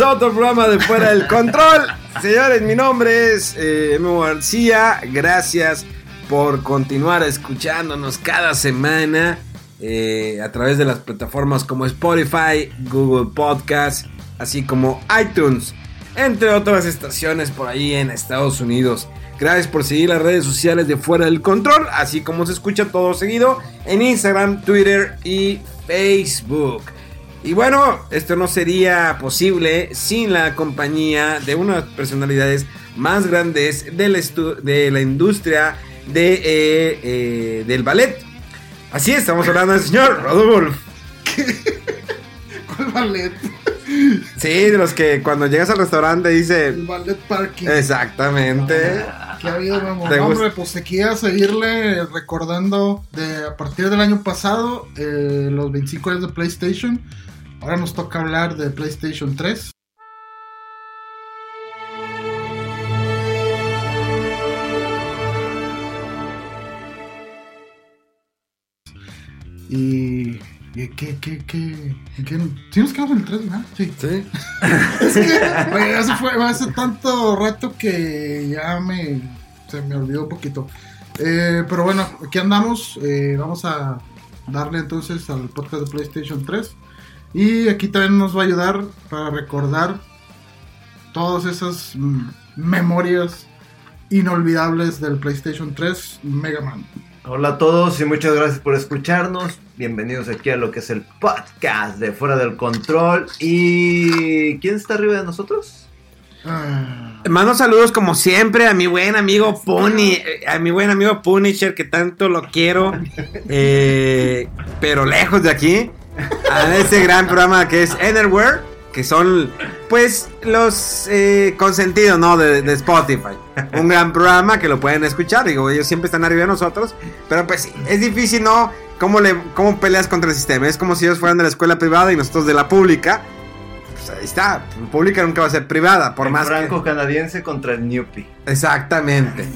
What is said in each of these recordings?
A otro programa de Fuera del Control. Señores, mi nombre es eh, Memo García. Gracias por continuar escuchándonos cada semana eh, a través de las plataformas como Spotify, Google Podcast, así como iTunes, entre otras estaciones por ahí en Estados Unidos. Gracias por seguir las redes sociales de Fuera del Control, así como se escucha todo seguido en Instagram, Twitter y Facebook. Y bueno, esto no sería posible sin la compañía de una de las personalidades más grandes del de la industria de, eh, eh, del ballet. Así es, estamos hablando del señor Rodolfo. ¿Cuál ballet? Sí, de los que cuando llegas al restaurante dice... El ballet parking. Exactamente. ¿Qué ha habido? ¿Te gusta? hombre, pues aquí a seguirle recordando de a partir del año pasado eh, los 25 años de PlayStation. Ahora nos toca hablar de PlayStation 3. Y... y ¿Qué, qué, qué, qué? ¿Sí nos quedamos en el 3, ¿verdad? Sí. Sí. Es que, güey, hace, fue, hace tanto rato que ya me se me olvidó un poquito. Eh, pero bueno, aquí andamos. eh, vamos a darle entonces al podcast de PlayStation 3. Y aquí también nos va a ayudar para recordar todas esas mm, memorias inolvidables del PlayStation 3 Mega Man. Hola a todos y muchas gracias por escucharnos. Bienvenidos aquí a lo que es el podcast de Fuera del Control. ¿Y quién está arriba de nosotros? Ah, Mando saludos como siempre a mi buen amigo Pony, eh, a mi buen amigo Punisher que tanto lo quiero, eh, pero lejos de aquí, a ese gran programa que es Enerware, que son pues los eh, consentidos, ¿no? De, de Spotify. Un gran programa que lo pueden escuchar, digo, ellos siempre están arriba de nosotros, pero pues es difícil, ¿no? ¿Cómo, le, ¿Cómo peleas contra el sistema? Es como si ellos fueran de la escuela privada y nosotros de la pública. Pues ahí está, pública nunca va a ser privada, por el más que... franco canadiense contra el Newpie. Exactamente.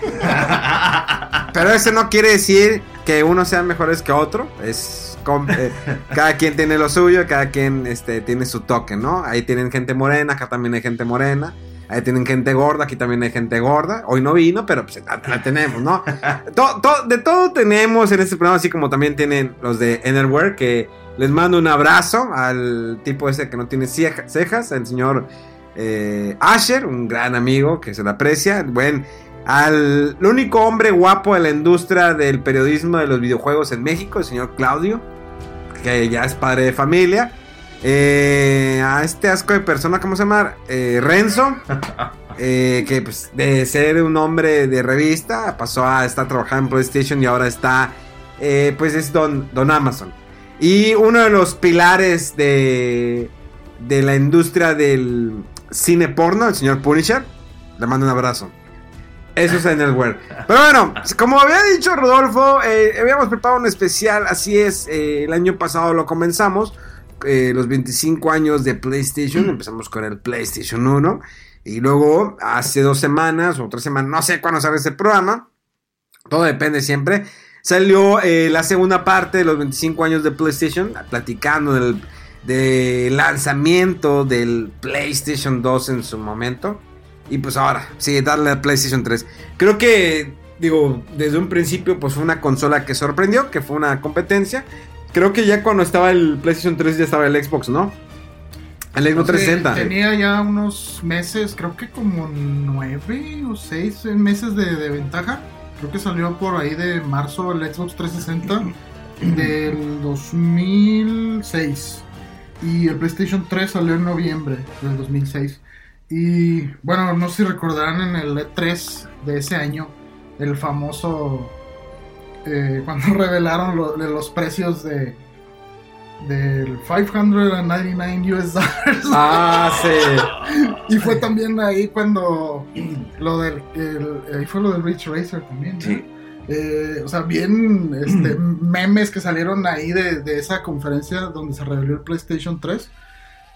Pero eso no quiere decir que uno sea mejores que otro. Es eh, cada quien tiene lo suyo, cada quien este, tiene su toque, ¿no? Ahí tienen gente morena, acá también hay gente morena. Ahí tienen gente gorda, aquí también hay gente gorda. Hoy no vino, pero pues la, la tenemos, ¿no? To- to- de todo tenemos en este programa, así como también tienen los de Enerware, que les mando un abrazo al tipo ese que no tiene ceja- cejas, el señor eh, Asher, un gran amigo que se le aprecia. Buen, al el único hombre guapo de la industria del periodismo de los videojuegos en México, el señor Claudio, que ya es padre de familia. Eh, a este asco de persona, ¿cómo se llama? Eh, Renzo. eh, que pues, de ser un hombre de revista pasó a estar trabajando en PlayStation y ahora está, pues es Don, Don Amazon. Y uno de los pilares de, de la industria del cine porno, el señor Punisher. Le mando un abrazo. Eso es en el Word. Pero bueno, como había dicho Rodolfo, eh, habíamos preparado un especial, así es, eh, el año pasado lo comenzamos, eh, los 25 años de PlayStation, empezamos con el PlayStation 1, y luego hace dos semanas o tres semanas, no sé cuándo sale ese programa, todo depende siempre, salió la segunda parte de los 25 años de PlayStation, platicando del, del lanzamiento del PlayStation 2 en su momento. Y pues ahora, sí, darle a PlayStation 3. Creo que, digo, desde un principio, pues fue una consola que sorprendió, que fue una competencia. Creo que ya cuando estaba el PlayStation 3 ya estaba el Xbox, ¿no? El Xbox Entonces, 360. Tenía ya unos meses, creo que como nueve o seis meses de, de ventaja. Creo que salió por ahí de marzo el Xbox 360. del 2006. Y el PlayStation 3 salió en noviembre del 2006. Y bueno, no sé si recordarán en el E3 de ese año, el famoso. eh, cuando revelaron lo- de los precios de. Del 599 US dollars. Ah, sí. Y fue también ahí cuando lo del el- ahí fue lo del Rich Racer también. ¿no? Sí. Eh, o sea, bien este, memes que salieron ahí de, de esa conferencia donde se reveló el PlayStation 3.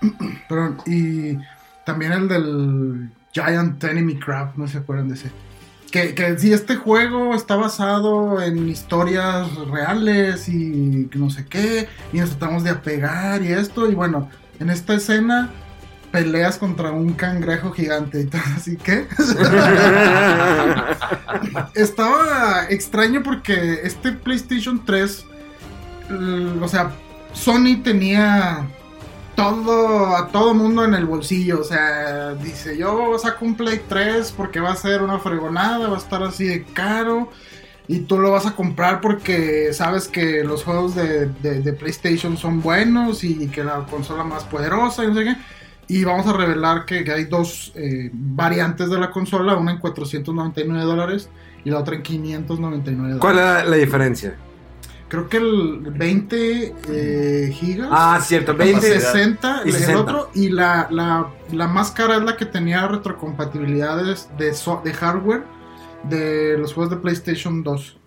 Perdón, y también el del Giant Enemy Crab, no se acuerdan de ese. Que, que sí, este juego está basado en historias reales y no sé qué, y nos tratamos de apegar y esto, y bueno, en esta escena peleas contra un cangrejo gigante y todo así que estaba extraño porque este PlayStation 3 l- o sea Sony tenía todo a todo mundo en el bolsillo o sea dice yo saco un Play 3 porque va a ser una fregonada va a estar así de caro y tú lo vas a comprar porque sabes que los juegos de, de- PlayStation son buenos y que la consola más poderosa y no sé qué. Y vamos a revelar que, hay dos eh, variantes de la consola, una en 499 dólares y la otra en 599 ¿Cuál dólares. era la diferencia? Creo que el 20 eh, gigas. Ah, cierto, 20. 60, y el 60. otro, y la, la, la más cara es la que tenía retrocompatibilidades de, so- de hardware de los juegos de PlayStation 2.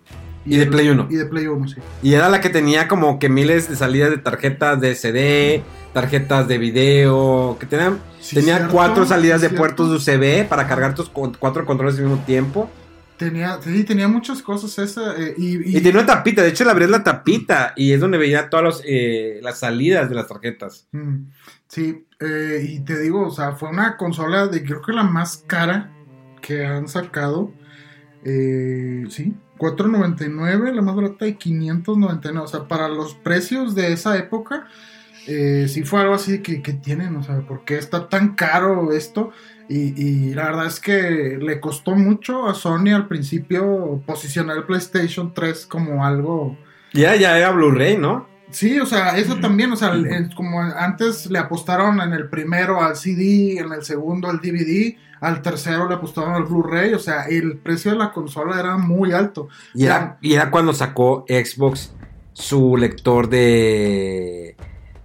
Y de Play 1. Y de Play 1, sí. Y era la que tenía como que miles de salidas de tarjetas de CD, tarjetas de video, que tenían, Sí, tenía cierto, cuatro salidas de cierto. puertos USB para cargar tus cu- cuatro controles al mismo tiempo. Tenía, sí, tenía muchas cosas esa. eh, y, Y, tenía una tapita, de hecho le abrías la tapita y es donde veía todas los, eh, las salidas de las tarjetas. Mm, Sí, eh, y te digo, o sea, fue una consola de creo que la más cara que han sacado. Eh, sí, 4.99, la más barata, y 599. O sea, para los precios de esa época, eh, sí fue algo así que, que tienen, o sea, ¿por qué está tan caro esto? Y, y la verdad es que le costó mucho a Sony al principio posicionar el PlayStation 3 como algo Y ya, ya era Blu-ray, ¿no? Sí, o sea, eso también, o sea, el- el- como antes le apostaron en el primero al CD, en el segundo al DVD, al tercero le apostaron al Blu-ray, o sea, el precio de la consola era muy alto. Y era, y era cuando sacó Xbox su lector de...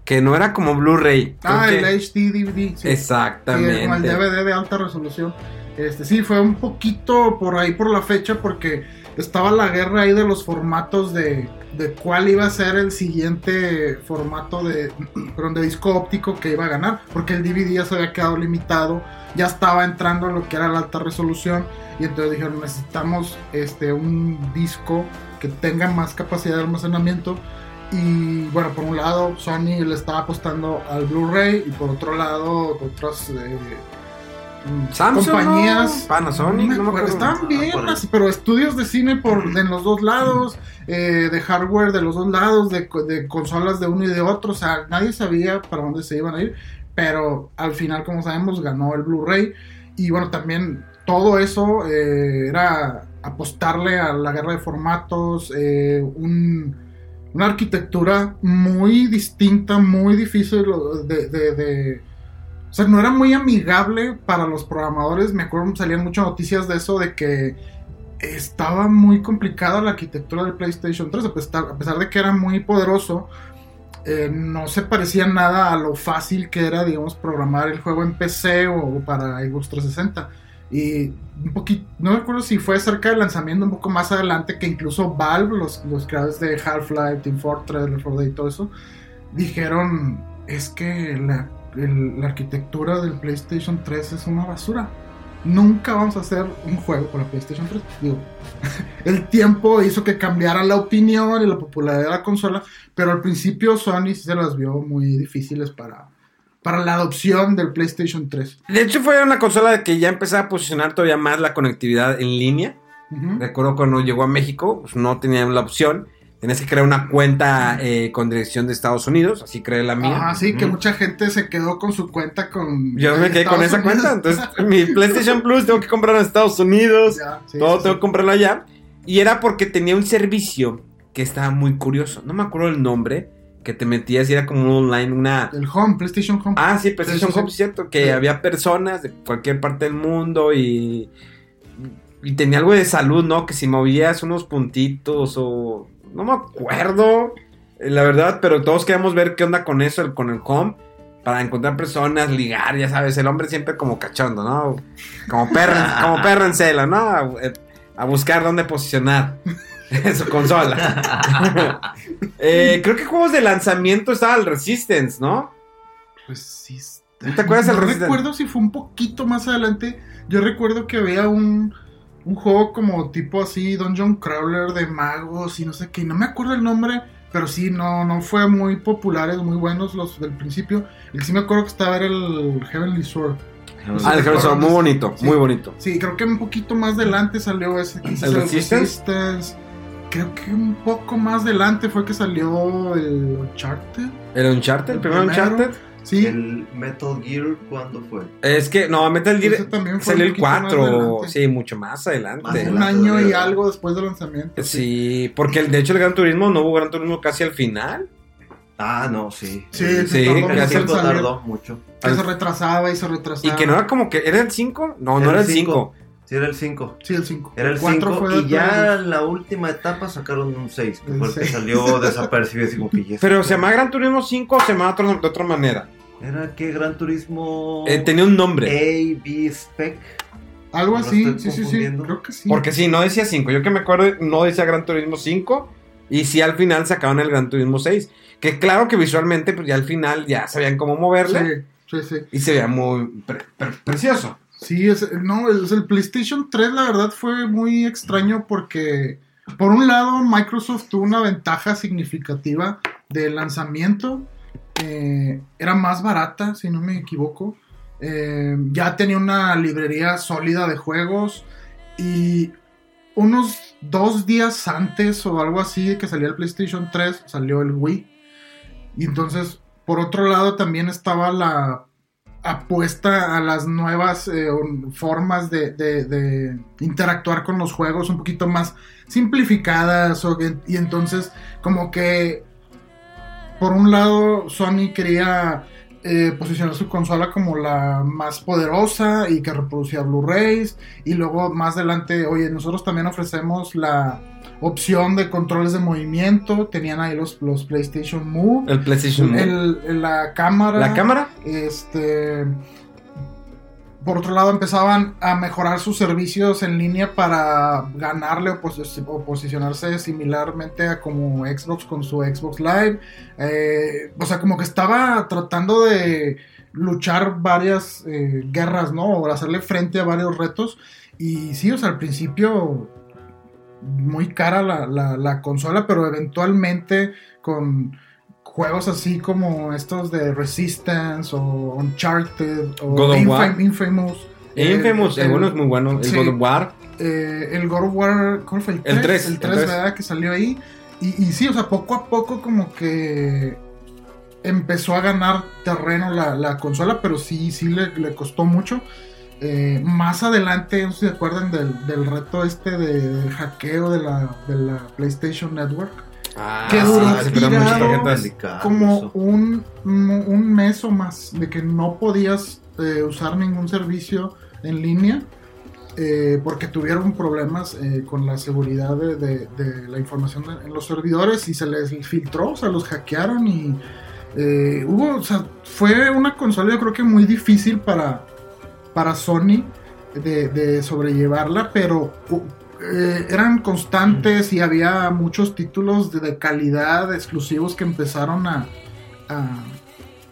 Que no era como Blu-ray. Ah, que- el HD DVD, sí. Exactamente. Sí, el DVD de alta resolución. Este, sí, fue un poquito por ahí por la fecha porque estaba la guerra ahí de los formatos de, de cuál iba a ser el siguiente formato de, de disco óptico que iba a ganar, porque el DVD ya se había quedado limitado, ya estaba entrando en lo que era la alta resolución y entonces dijeron necesitamos este un disco que tenga más capacidad de almacenamiento y bueno, por un lado Sony le estaba apostando al Blu-ray y por otro lado otras eh, Samsung, compañías ¿no? Panasonic, no me acuerdo, acuerdo. estaban bien, así, pero estudios de cine por en los dos lados, eh, de hardware de los dos lados, de, co- de consolas de uno y de otro, o sea, nadie sabía para dónde se iban a ir, pero al final, como sabemos, ganó el Blu-ray y bueno, también todo eso eh, era apostarle a la guerra de formatos, eh, un- una arquitectura muy distinta, muy difícil de, o sea, no era muy amigable para los programadores. Me acuerdo, salían muchas noticias de eso, de que estaba muy complicada la arquitectura del PlayStation 3, a pesar, a pesar de que era muy poderoso. eh, no se parecía nada a lo fácil que era, digamos, programar el juego en PC o, para Xbox 360. Y un poquito, no me acuerdo si fue cerca del lanzamiento, un poco más adelante, que incluso Valve, los, los creadores de Half-Life, Team Fortress, Left 4 Dead y todo eso, dijeron, es que la, la arquitectura del PlayStation 3 es una basura. Nunca vamos a hacer un juego con la PlayStation 3. Digo, el tiempo hizo que cambiara la opinión y la popularidad de la consola, pero al principio Sony se las vio muy difíciles para, para la adopción del PlayStation 3. De hecho, fue una consola que ya empezaba a posicionar todavía más la conectividad en línea. Recuerdo cuando llegó a México, pues no tenían la opción. Tenías que crear una cuenta eh, con dirección de Estados Unidos, así creé la mía. Ajá, sí, que mucha gente se quedó con su cuenta con. Yo me quedé con esa Unidos. cuenta. Entonces, mi PlayStation Plus tengo que comprarlo en Estados Unidos. Ya, sí, todo sí, tengo sí. que comprarlo allá. Y era porque tenía un servicio que estaba muy curioso. No me acuerdo el nombre, que te metías y era como un online, una... El Home, PlayStation Home. Ah, sí, PlayStation Home, cierto, que Sí. había personas de cualquier parte del mundo y... Y tenía algo de salud, ¿no? Que si movías unos puntitos o... No me acuerdo, eh, la verdad, pero todos queríamos ver qué onda con eso, el- con el home, para encontrar personas, ligar, ya sabes, el hombre siempre como cachondo, ¿no? Como perro, como perro en celo, ¿no? A, a buscar dónde posicionar su consola. Eh, creo que juegos de lanzamiento estaba el Resistance, ¿no? Resistance. ¿No te acuerdas del No Resistance? recuerdo si fue un poquito más adelante. Yo recuerdo que había un, un juego como tipo así, Dungeon Crawler de magos y no sé qué. No me acuerdo el nombre, pero sí, no, no fue muy populares, muy buenos los del principio. El que sí me acuerdo que estaba era el Heavenly Sword. Ah, el Heavenly Sword, muy bonito, Sí. muy bonito. Sí, creo que un poquito más adelante salió ese. quizás ¿El Resistance? Resistance. Creo que un poco más adelante fue que salió el Uncharted. ¿El Uncharted? ¿El El primer primero. Uncharted? Sí, El Metal Gear, ¿cuándo fue? Es que, no, Metal Gear también fue salió el poquito más 4, adelante. sí, mucho más adelante. Más un adelante año y algo después del lanzamiento. Sí, porque el- de hecho el Gran Turismo no hubo Gran Turismo casi al final. Ah, no, sí. Sí, El sí, tardó que tardó mucho. que se retrasaba y se retrasaba. Y que no era como que, ¿era el 5? No, no era el 5. Sí, era el 5. Sí, el 5. Era el 5 y ya en la última etapa sacaron un 6, que El fue el que salió desapercibido así como que Pero se llama Gran Turismo 5 o se llama otro- de otra manera. Era que Gran Turismo Eh, tenía un nombre. A, B Spec. Algo ¿No así, sí, sí, sí. Creo que sí. Porque sí, no decía 5. Yo que me acuerdo, no decía Gran Turismo 5. Y sí, al final sacaron el Gran Turismo 6. Que claro que visualmente, pues ya al final ya sabían cómo moverle. Sí, sí, sí. Y se veía muy pre- pre- precioso. Sí, es, no, es el PlayStation 3 la verdad fue muy extraño porque por un lado Microsoft tuvo una ventaja significativa de lanzamiento, eh, era más barata si no me equivoco, Eh, ya tenía una librería sólida de juegos y unos dos días antes o algo así de que salía el PlayStation 3 salió el Wii. Y entonces por otro lado también estaba la apuesta a las nuevas eh, formas de, de- interactuar con los juegos un poquito más simplificadas y entonces como que por un lado Sony quería eh, posicionar su consola como la más poderosa y que reproducía Blu-rays y luego más adelante oye nosotros también ofrecemos la opción de controles de movimiento tenían ahí los, los PlayStation Move El PlayStation Move. el- la cámara ¿La cámara? este. Por otro lado, empezaban a mejorar sus servicios en línea para ganarle o, o posicionarse similarmente a como Xbox con su Xbox Live. Eh, o sea, como que estaba tratando de luchar varias eh, guerras, ¿no? O hacerle frente a varios retos. Y sí, o sea, al principio muy cara la- la consola, pero eventualmente con juegos así como estos de Resistance o Uncharted o God of Infam- War. Infamous. eh, Infamous, el, el- bueno es muy bueno. El sí. God of War. eh, el God of War, ¿cuál fue? El 3. El tres, el el 3, tres. ¿verdad? Que salió ahí. Y, y sí, o sea, poco a poco como que empezó a ganar terreno la, la consola, pero sí, sí le, le costó mucho. Eh, más adelante, no sé si se acuerdan del, del reto este de, del hackeo de la, de la PlayStation Network. Ah, Que duró sí, tirado. Delicado como un, un mes o más de que no podías eh, usar ningún servicio en línea eh, porque tuvieron problemas eh, con la seguridad de, de- de la información de- en los servidores y se les filtró, o sea, los hackearon y eh, hubo, o sea, fue una consola yo creo que muy difícil para, para Sony de, de sobrellevarla, pero eh, eran constantes y había muchos títulos de, calidad exclusivos que empezaron a, a,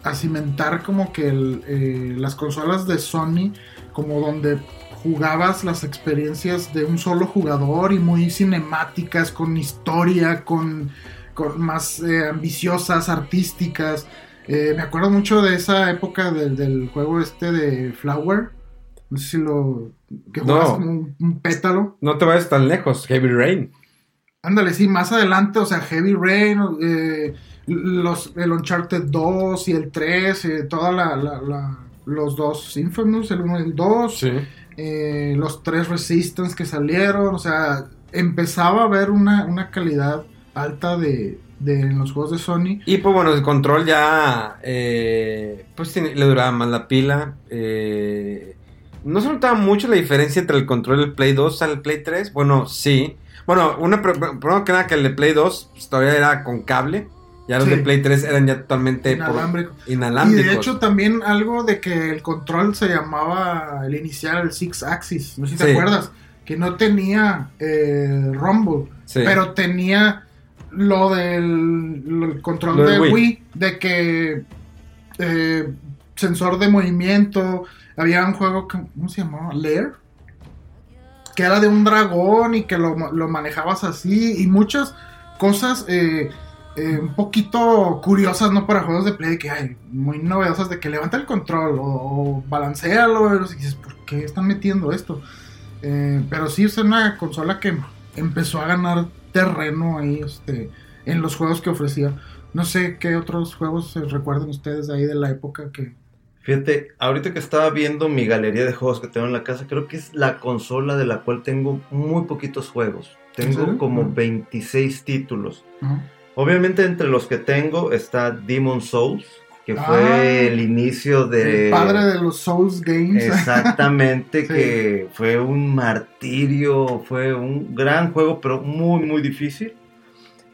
a cimentar como que eh, las consolas de Sony como donde jugabas las experiencias de un solo jugador y muy cinemáticas, con historia, con, con más eh, ambiciosas, artísticas. Me acuerdo mucho de esa época del juego este de Flower. No sé si lo... que No. como un, un pétalo. No te vayas tan lejos. Heavy Rain. Ándale, sí, más adelante, o sea, Heavy Rain, eh, los, el Uncharted 2 y el 3, eh, toda la, la- la- los dos Infamous, el 1 y el 2, Sí. eh, los tres Resistance que salieron, o sea, empezaba a haber una, una calidad alta de, de en los juegos de Sony. Y pues bueno, el control ya eh, pues tiene- le duraba más la pila. eh, no se notaba mucho la diferencia entre el control del Play 2 al Play 3. Bueno, sí. Bueno, una pr- pr- primero que nada que el de Play 2 pues, todavía era con cable. Ya los Sí. de Play 3 eran ya totalmente por- Inalámbrico. Y inalámbricos. de hecho también algo de que el control se llamaba el inicial, el Six Axis, no sé si te acuerdas, que no tenía eh, rumble, Sí. pero tenía lo del lo- el control Lo de Wii. Wii. de que eh, sensor de movimiento, había un juego que, ¿cómo se llamaba? Lair, que era de un dragón y que lo, lo manejabas así y muchas cosas eh, eh, un poquito curiosas, ¿no? Para juegos de play, que hay muy novedosas de que levanta el control o, o balancealo y dices, ¿por qué están metiendo esto? Eh, pero sí es una consola que empezó a ganar terreno ahí este, en los juegos que ofrecía. No sé qué otros juegos se recuerdan ustedes de ahí de la época que... Fíjate, ahorita que estaba viendo mi galería de juegos que tengo en la casa, creo que es la consola de la cual tengo muy poquitos juegos. ¿En Tengo como Ujú. 26 títulos. Obviamente entre los que tengo está Demon Souls, que Ah. fue el inicio de... El padre de los Souls Games. Exactamente, Sí. que fue un martirio, fue un gran juego, pero muy, muy difícil.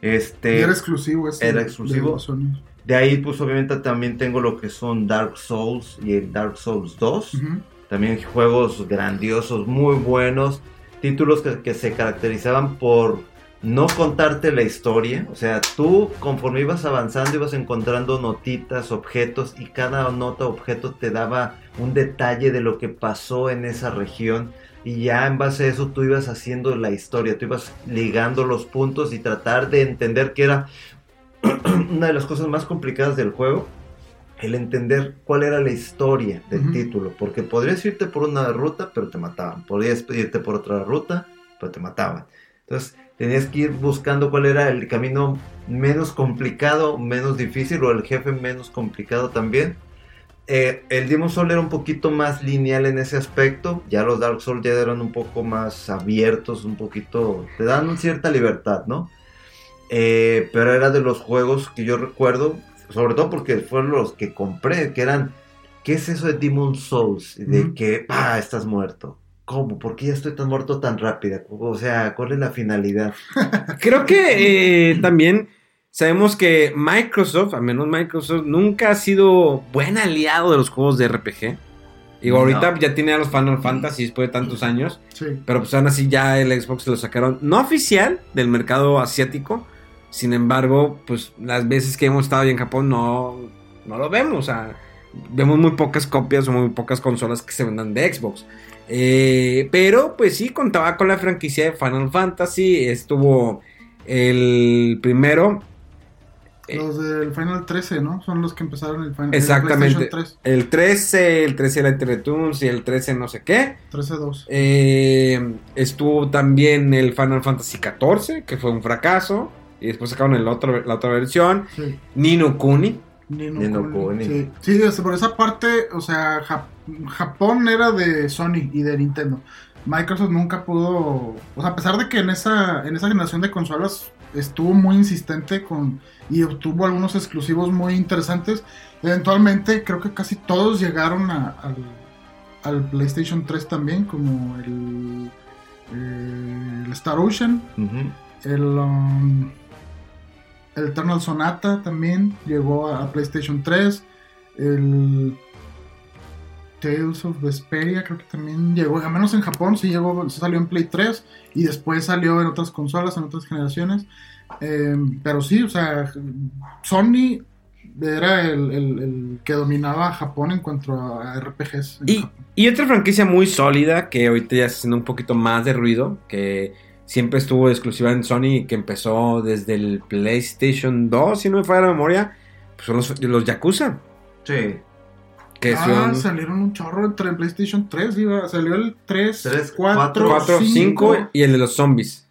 Y Este, era exclusivo ese. Era exclusivo. de. De ahí, pues obviamente también tengo lo que son Dark Souls y el Dark Souls 2. Ujú. También juegos grandiosos, muy buenos. Títulos que, que se caracterizaban por no contarte la historia. O sea, tú conforme ibas avanzando ibas encontrando notitas, objetos y cada nota, objeto te daba un detalle de lo que pasó en esa región. Y ya en base a eso tú ibas haciendo la historia, tú ibas ligando los puntos y tratar de entender que era una de las cosas más complicadas del juego el entender cuál era la historia del título, porque podrías irte por una ruta, pero te mataban, podrías irte por otra ruta, pero te mataban. Entonces, tenías que ir buscando cuál era el camino menos complicado, menos difícil, o el jefe menos complicado también. Eh, el Demon Soul era un poquito más lineal en ese aspecto, ya los Dark Souls ya eran un poco más abiertos, un poquito, te dan cierta libertad, ¿no? Eh, pero era de los juegos que yo recuerdo, sobre todo porque fueron los que compré, que eran, ¿qué es eso de Demon Souls? De que, ah, estás muerto. ¿Cómo? ¿Por qué ya estoy tan muerto tan rápida? O sea, ¿cuál es la finalidad? Creo que eh, también sabemos que Microsoft, al menos Microsoft, nunca ha sido buen aliado de los juegos de RPG. No. ahorita ya tiene a los Final Fantasy después de tantos años, Sí. pero pues aún así ya el Xbox lo sacaron no oficial del mercado asiático. Sin embargo, pues las veces que hemos estado ahí en Japón no, no lo vemos. O sea, vemos muy pocas copias o muy pocas consolas que se vendan de Xbox. Eh, pero pues sí, contaba con la franquicia de Final Fantasy. Estuvo el primero. Los del Final 13, ¿no? Son los que empezaron el Final Exactamente. el PlayStation El 13, el 13 era Teletubbies y el 13 no sé qué. 3, 13-2. Eh, estuvo también el Final Fantasy XIV, que fue un fracaso. Y después sacaron el otro, la otra versión. Sí. Nino Kuni. Nino Nino Kuni. Sí, por esa parte, o sea, Jap- Japón era de Sony y de Nintendo. Microsoft nunca pudo, o sea, a pesar de que en esa, en esa generación de consolas estuvo muy insistente con y obtuvo algunos exclusivos muy interesantes, eventualmente creo que casi todos llegaron a- al, al PlayStation 3 también, como el, eh, el Star Ocean, el, um, el Eternal Sonata también llegó a, PlayStation 3. El Tales of Vesperia creo que también llegó, al menos en Japón sí llegó, salió en Play 3 y después salió en otras consolas, en otras generaciones. Eh, pero sí, o sea, Sony era el, el- el que dominaba Japón en cuanto a RPGs. y otra franquicia muy sólida que ahorita ya está haciendo un poquito más de ruido. Que siempre estuvo exclusiva en Sony que empezó desde el PlayStation 2, si no me falla la memoria. Pues son los, los Yakuza. Sí. Que ah, son salieron un chorro entre el PlayStation 3, iba, salió el 3, Tres, 4, cuatro, 4, 5 y el de los zombies.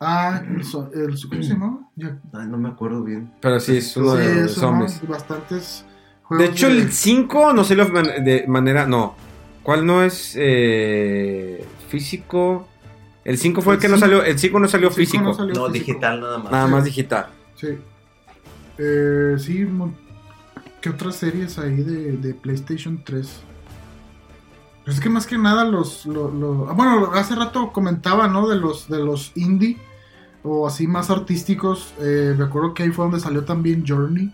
Ah, el, so- el- ¿cómo se llama? Ya- Ay, no me acuerdo bien. Pero sí, es uno sí, de los zombies. ¿no? Bastantes De juegos. hecho, el 5 no sé lo man- de manera. No. ¿Cuál no es eh, físico? El 5 fue el El que no salió, el 5 no salió físico, no salió No, físico. digital nada más. nada Sí. más digital. Sí. Eh, sí, ¿qué otras series hay de, de PlayStation 3? Pues es que más que nada los, lo- lo- ah, bueno, hace rato comentaba, ¿no? De los, de los indie o así más artísticos. Eh, me acuerdo que ahí fue donde salió también Journey.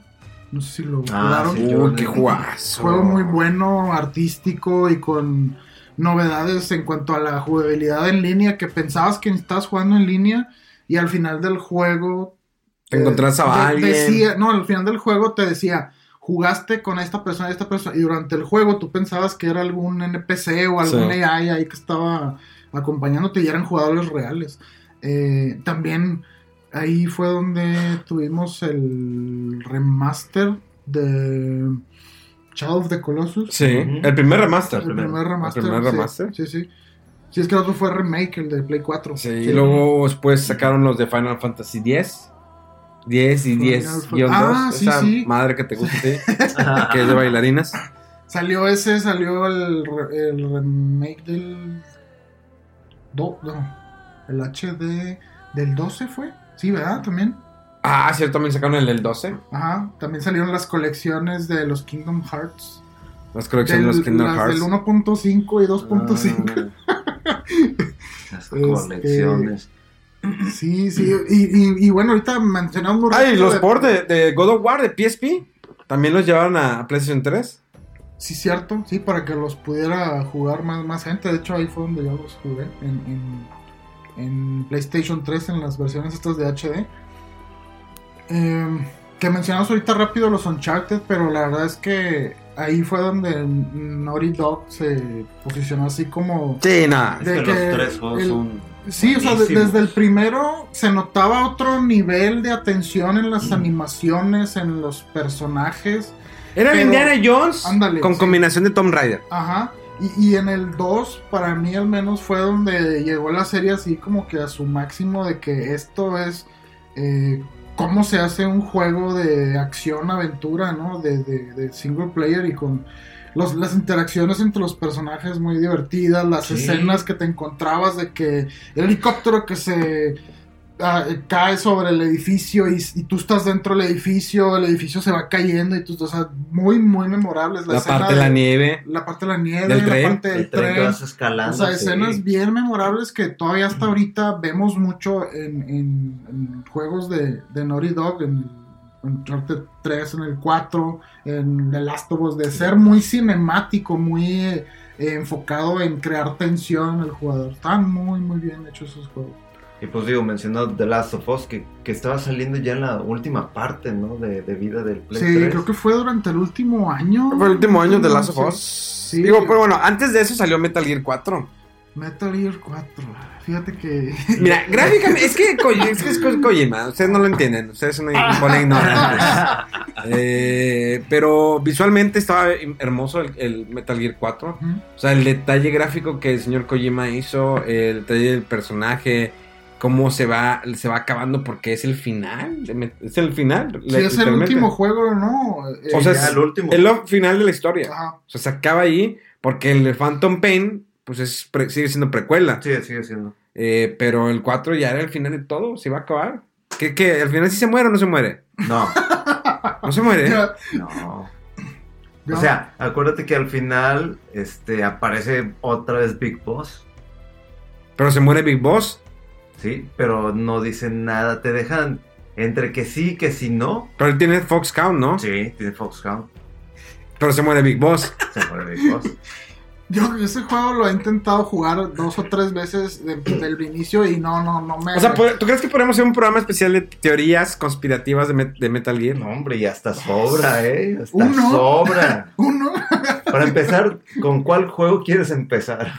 No sé si lo Ah, jugaron. sí, Uy, qué jugazo. Juego muy bueno, artístico y con novedades en cuanto a la jugabilidad en línea que pensabas que estabas jugando en línea y al final del juego Te encontrás a alguien. decía- no, al final del juego te decía, jugaste con esta persona y esta persona, y durante el juego tú pensabas que era algún NPC o algún Sí. AI ahí que estaba acompañándote y eran jugadores reales. Eh, también ahí fue donde tuvimos el remaster de Shadow of the Colossus. Sí, el primer remaster. El primer remaster. El primer sí. remaster. Sí, sí. Sí, es que el otro fue remake, el de Play 4. Sí, y luego después sacaron los de Final Fantasy X. 10 y Final 10 Fan- guion Ah, 2. sí, Esa sí. madre que te gusta ti, que es de bailarinas. Salió ese, salió el remake del. Do, no, el HD del 12 fue. Sí, ¿verdad? También. Ah, cierto, también sacaron el del 12. Ajá. También salieron las colecciones de los Kingdom Hearts. Las colecciones de los Kingdom las Hearts. del 1.5 y 2.5. Ah, Las Este- colecciones. Sí, sí. Y, y- y bueno, ahorita mencionamos un Ay, ratito los de- ports de, de God of War de PSP también los llevaron a PlayStation 3. Sí, cierto, sí, para que los pudiera jugar más, más gente. De hecho, ahí fue donde yo los jugué, en, en- en PlayStation 3, en las versiones estas de HD. Eh, que mencionamos ahorita rápido los Uncharted, pero la verdad es que ahí fue donde Naughty Dog se posicionó así como... Sí, nada. Es de que, los tres juegos el- son. Sí, o sea, de- desde el primero se notaba otro nivel de atención en las animaciones, en los personajes. Era Pero- Indiana Jones Ándale, con sí. combinación de Tomb Raider. Ajá. Y, y en el 2, para mí al menos, fue donde llegó la serie así como que a su máximo de que esto es eh, cómo se hace un juego de acción, aventura, ¿no? De, de- de single player y con los- las interacciones entre los personajes muy divertidas, las escenas que te encontrabas de que el helicóptero que se ah, cae sobre el edificio y, y tú estás dentro del edificio, el edificio se va cayendo y tú, o sea, muy, muy memorables. La, escena parte de la nieve. la parte de la nieve, Del la tren, parte del El tren que tren. vas O escalando. sea, sí. escenas bien memorables que todavía hasta ahorita vemos mucho en, en- en juegos de, de Naughty Dog, en el Uncharted 3, en el 4, en The Last of Us, de ser muy cinemático, muy eh, enfocado en crear tensión en el jugador. Están muy, muy bien hechos esos juegos. Y pues digo, mencionó The Last of Us, que, que estaba saliendo ya en la última parte, ¿no? De, de vida del Play Sí, 3. creo que fue durante el último año. Fue el último año de Last of. Us. Sí. Digo, pero bueno, antes de eso salió Metal Gear 4. Metal Gear 4. Fíjate que. Mira, gráficamente, es que, es que es Ko- Kojima, ustedes no lo entienden, ustedes son ponen ignorantes. Eh, pero visualmente estaba hermoso el, el Metal Gear 4. Ujú. O sea, el detalle gráfico que el señor Kojima hizo, el detalle del personaje, cómo se va, se va acabando porque es el final. Es el final. Sí, es el último juego, ¿no? Eh, O sea, ya es- el último. Es lo final de la historia. ajá. O sea, se acaba ahí porque el de Phantom Pain, pues es pre- sigue siendo precuela. Sí, sigue siendo. Eh, pero el 4 ya era el final de todo, se iba a acabar. ¿Qué, qué? ¿Al final sí se muere o no se muere? No, No se muere. No. ya- O sea, acuérdate que al final este, aparece otra vez Big Boss, Pero se muere Big Boss. ¿Sí? Pero no dicen nada, te dejan entre que sí, que sí, no. Pero él tiene Foxhound, ¿no? Sí, tiene Foxhound, Pero se muere Big Boss. se muere Big Boss. Yo ese juego lo he intentado jugar dos o tres veces de- desde el inicio y no, no, no me. O sea, ¿pu- ¿tú crees que podemos hacer un programa especial de teorías conspirativas de, Met- de Metal Gear? No, hombre, ya hasta sobra, ¿eh? Hasta Uno. sobra. Uno. Para empezar, ¿con cuál juego quieres empezar?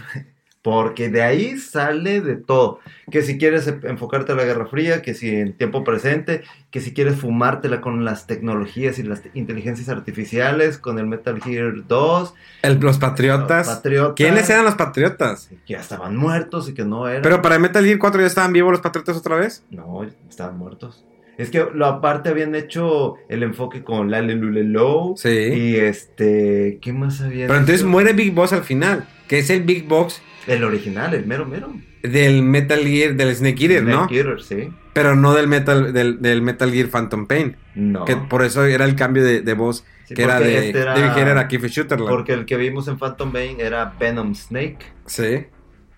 Porque de ahí sale de todo. Que si quieres e- enfocarte a la Guerra Fría, que si en tiempo presente, que si quieres fumártela con las tecnologías y las te- inteligencias artificiales, con el Metal Gear 2, El- los Patriotas. Patriota, ¿Quiénes eran los Patriotas? Que ya estaban muertos y que no eran. Pero para Metal Gear 4 ya estaban vivos los Patriotas otra vez. No, estaban muertos. Es que lo aparte habían hecho el enfoque con la Low Sí. Y este, ¿qué más había? Pero entonces muere Big Boss al final, que es el Big Boss. El original, el mero mero. del Metal Gear, del Snake Eater, ¿no? Snake Eater, sí. Pero no del Metal, del, del Metal Gear Phantom Pain. No. Que por eso era el cambio de, de voz, Sí, que era de este era- David. Porque el que vimos en Phantom Bane era Venom Snake, Sí.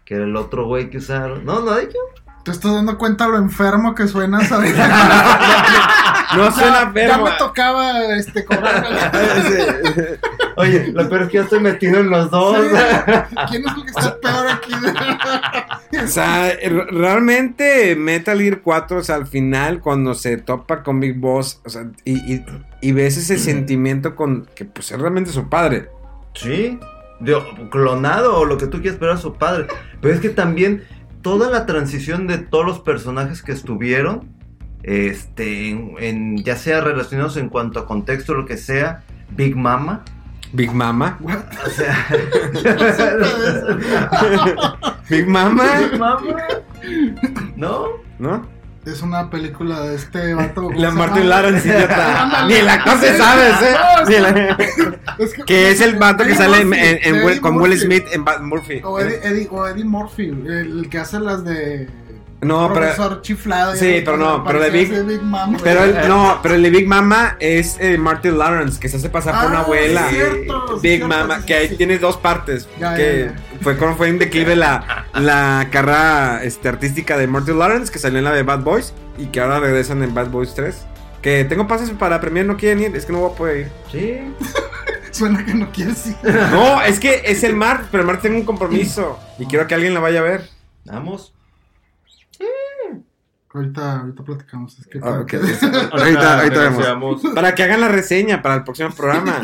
que era el otro güey que usaron. No, no, yo. ¿Te estás dando cuenta lo enfermo que suena, ¿sabes? No suena ya, pero me tocaba este cobrarme. Oye, lo peor es que yo estoy metido en los dos. ¿Quién es el que está peor aquí? O sea, r- realmente Metal Gear 4, o sea, al final, cuando se topa con Big Boss, o sea, y, y- y ves ese sentimiento con que pues es realmente su padre. Sí, clonado o lo que tú quieras, pero era su padre. Pero es que también toda la transición de todos los personajes que estuvieron, este, en, en- ya sea relacionados en cuanto a contexto o lo que sea, Big Mama, Big Mama. o sea, Big Mama, Big Mama, ¿no? ¿no? Es una película de este vato. ¿cómo La Martin? Lawrence, idiota. Ni el actor se sabe, ¿eh? Ni la- Es Que es el vato que sale en, Murphy, en- en Eddie Will- con Will. Smith en Bad Murphy. O Eddie, Eddie- o Eddie Murphy, el que hace las de. No, pero. profesor chiflado. y Sí, pero no, pero de parecía Big- Mama. Pero el, no, pero el de Big Mama es eh, Martin Lawrence, que se hace pasar por Ah, una abuela. sí, cierto, Big cierto, Mama, sí, que ahí sí. tiene dos partes. Ya, que ya, ya. fue cuando fue en declive la, la carrera este, artística de Martin Lawrence, que salió en la de Bad Boys, y que ahora regresan en Bad Boys 3. Que tengo pases para Premier, no quieren ir, es que no voy a poder ir. Sí. Suena que no quieres ir. No, es que es el martes, pero el martes tengo un compromiso, y quiero que alguien la vaya a ver. Vamos. Ahorita, ahorita platicamos. Es que Ah, ok. Ahorita, ahorita, ahorita vemos. Para que hagan la reseña para el próximo programa.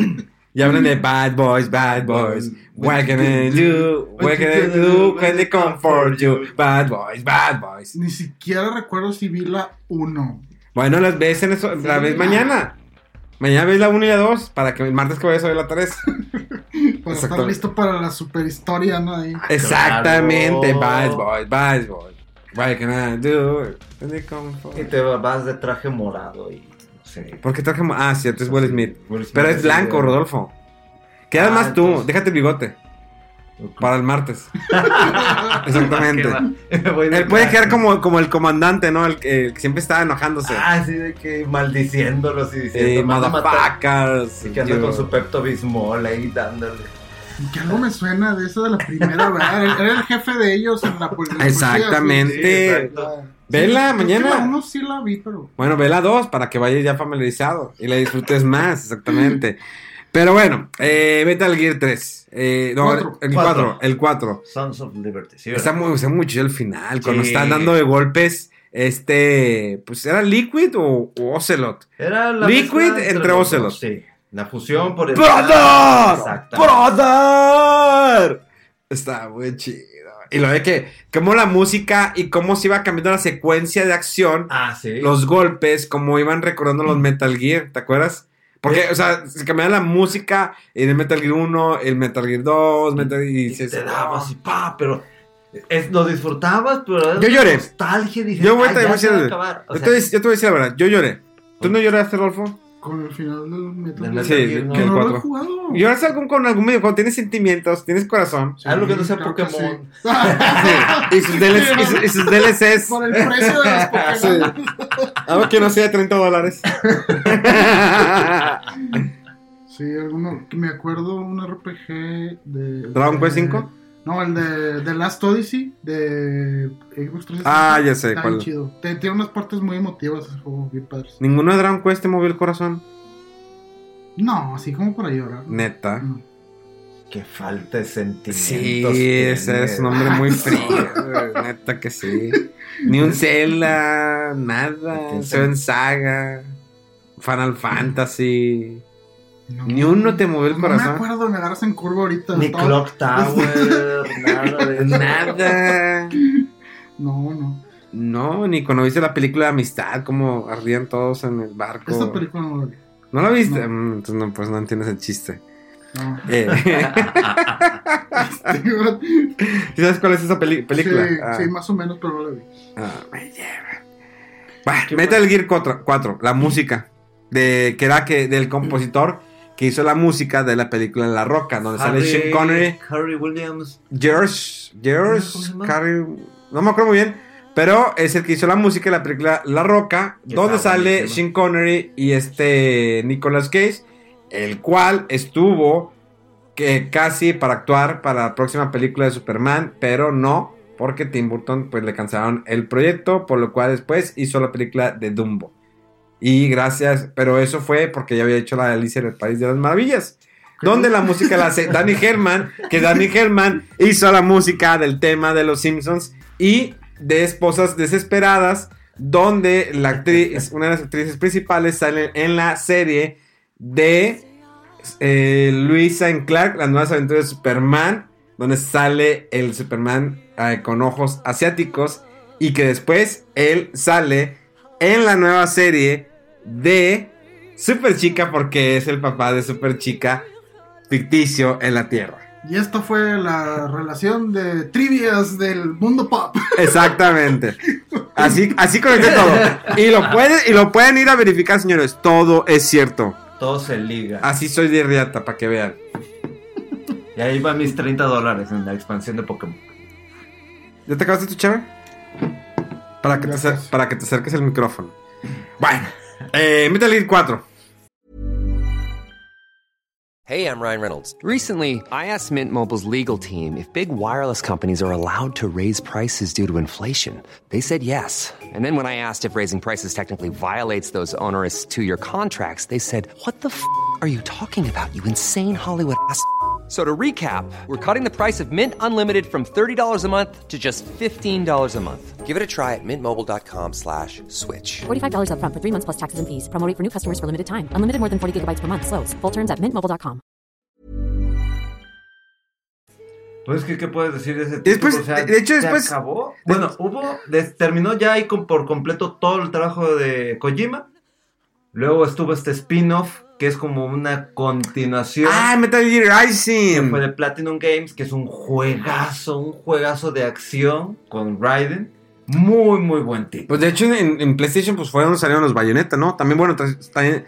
Y hablen de Bad Boys, Bad Boys. What can I do? What can I do when they come for you? Bad Boys, Bad Boys. Ni siquiera recuerdo si vi la 1. Bueno, las ves en eso, la ves mañana. Mañana ves la 1 y la 2 para que el martes que vayas a ver la 3. Para estar listo para la super historia, ¿no? Ahí. Exactamente, Claro. Bad Boys, Bad Boys. They come for Y te vas de traje morado y no sé. ¿Por qué traje? Ah, cierto, es Will Smith. Will Smith Pero es blanco, de- Rodolfo. Quedas Ah, más tú, déjate el bigote. Para el martes. Exactamente. Me voy de Él puede quedar como, como el comandante, ¿no? El, que- el que siempre está enojándose. Ah, sí, de que maldiciéndolos y Eh, diciendo. Motherfuckers. Y que anda con su Pepto Bismol ahí dándole. Que algo me suena de eso de la primera, ¿verdad? Era el jefe de ellos en la, en la policía, Exactamente. Sí, sí. Vela que mañana. La uno sí la vi, pero. Bueno, ve la 2 para que vayas ya familiarizado y la disfrutes más, exactamente. Pero bueno, eh, Metal Gear 3. Eh, no, Cuatro. el Cuatro. 4. El 4. Sons of Liberty. Sí, Está muy, está muy chido el final. Cuando Sí. están dando de golpes, este. Pues era Liquid o, o Ocelot. Era la Liquid entre los Ocelot. dos, Sí. La fusión por el. ¡Brother! ¡Brother! Está muy chido. Y lo de que, cómo la música y cómo se iba cambiando la secuencia de acción, Ah, sí. los golpes, cómo iban recordando los Metal Gear, ¿te acuerdas? Porque, o sea, se cambiaba la música en el Metal Gear 1, el Metal Gear 2, Metal Gear y Y dices, te daba "Oh". así, pa, pero. es- lo disfrutabas, pero. Yo lloré. Nostalgia, dije, Yo voy a "Ay, te voy a se va a decir- acabar". O Yo sea, te, voy a- yo te voy a decir la verdad, yo lloré. ¿Tú no lloraste, Rolfo? Con el final del Metal Gear. Sí. Que no lo he jugado. Lloras algún, con algún medio, cuando tienes sentimientos, tienes corazón. Ah, lo que no sea Pokémon. sí. Y sus, DLC y sus- y sus DLCs. Por el precio de los Pokémon. Algo que no sea de 30 dólares. Sí, alguno. que Me acuerdo un RPG de. ¿Dragon de- Quest 5? No, el de, de Last Odyssey de Xbox 360. Ah, ya sé Está cuál. bien chido. Te- Tiene unas partes muy emotivas ese juego, bien padres. Ninguno de Dragon Quest te movió el corazón. No, así como para llorar. Neta. No. Que falta de sentimientos. Sí, tiene. ese es un hombre muy frío. güey, Neta que sí. Ni un Zelda, nada. Seven Saga, Final Fantasy. No. Ni uno te movió el No me corazón. acuerdo, me agarras en curva ahorita. Ni Todo- Clock Tower, nada de eso. Nada. No, no. No, ni cuando viste la película de amistad, como ardían todos en el barco. Esta película no la vi. ¿No la viste? No. Mm, entonces no, pues no entiendes el chiste. No. Eh, ¿Sabes cuál es esa película? Sí, Ah. sí, más o menos, pero no la vi. Ah, me lleva. Bueno, Metal Gear 4, 4, la música. De, que era que, del compositor que hizo la música de la película La Roca, donde sale Sean Connery, Harry Williams. George, ¿Cómo George? Carey, no me acuerdo muy bien, pero es el que hizo la música de la película La Roca, donde sale. Sean Connery y este Nicolas Cage, el cual estuvo que casi para actuar para la próxima película de Superman, pero no, porque Tim Burton pues le cancelaron el proyecto, por lo cual después hizo la película de Dumbo. Y gracias, pero eso fue porque ya había hecho la de Alicia en el País de las Maravillas. Donde la música la hace Danny Herman, que Danny Herman hizo la música del tema de los Simpsons y de Esposas Desesperadas, donde la actriz, una de las actrices principales sale en la serie de eh, Luisa en Clark, las nuevas aventuras de Superman, donde sale el Superman eh, con ojos asiáticos y que después él sale en la nueva serie de Super Chica porque es el papá de Super Chica ficticio en la Tierra. Y esta fue la relación de trivias del mundo pop. Exactamente. Así, así conecté todo. Y lo, pueden, y lo pueden ir a verificar, señores. Todo es cierto. Todo se liga. Así soy de riata, para que vean. Y ahí van mis 30 dólares en la expansión de Pokémon. ¿Ya te acabaste tu chave? Para que, te, Gracias. acer- para que te acerques el micrófono. Bueno, eh, Metal Gear 4. Hey, I'm Ryan Reynolds. Recently, I asked Mint Mobile's legal team if big wireless companies are allowed to raise prices due to inflation. They said yes. And then when I asked if raising prices technically violates those onerous two year contracts, they said, What the f are you talking about, you insane Hollywood ass? F- So to recap, we're cutting the price of Mint Unlimited from $30 a month to just $15 a month. Give it a try at mintmobile.com slash switch. $45 upfront for three months plus taxes and fees. Promo rate for new customers for limited time. Unlimited more than 40 gigabytes per month. Slows. Full terms at mintmobile.com. Pues, ¿qué, qué puedes decir de ese Y título? después, de- de hecho, ¿se después- acabó? Bueno, hubo... des- terminó ya ahí con, por completo todo el trabajo de Kojima. Luego estuvo este spin-off, que es como una continuación. ¡Ah, Metal Gear que Rising! fue de Platinum Games, que es un juegazo, un juegazo de acción con Raiden. Muy, muy buen título. Pues de hecho en, en PlayStation pues fue donde salieron los Bayonetta, ¿no? También, bueno, también-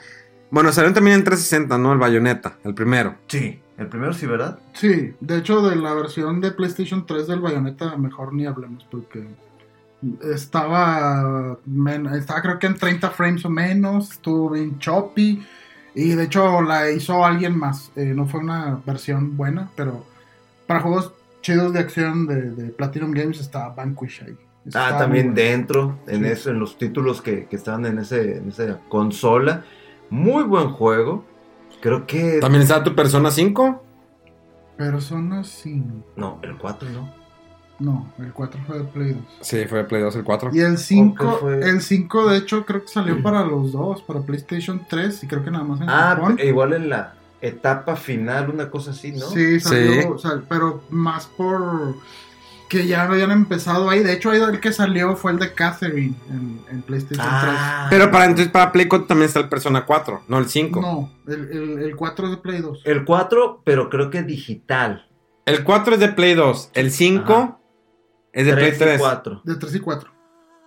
bueno, salieron también en 360, ¿no? El Bayonetta, el primero. Sí, el primero sí, ¿verdad? Sí, de hecho de la versión de PlayStation 3 del Bayonetta mejor ni hablemos porque estaba, men- estaba creo que en 30 frames o menos, estuvo bien choppy y de hecho la hizo alguien más, eh, no fue una versión buena, pero para juegos chidos de acción de, de Platinum Games está Vanquish ahí. Ah, también bueno. dentro, en Sí. eso, en los títulos que, que estaban en, ese, en esa consola. Muy buen juego. Creo que... También está tu Persona 5. Persona 5. No, el 4 no. No, el 4 fue de Play 2. Sí, fue de Play 2 el 4. Y el ¿O 5, qué fue? el 5 de hecho creo que salió para los dos, para PlayStation 3 y creo que nada más en Ah, Japón. pe- igual en la etapa final, una cosa así, ¿no? Sí, salió, Sí. sal- pero más por que ya habían empezado ahí. De hecho, ahí el que salió fue el de Catherine en, en PlayStation Ah, Pero para entonces para Play 4 también está el Persona 4, no el 3. 5. No, el, el, el 4 es de Play 2. El 4, pero creo que digital. El 4 es de Play 2, el 5 Ajá. Es de Play 3 y 3. 4. De 3 y 4.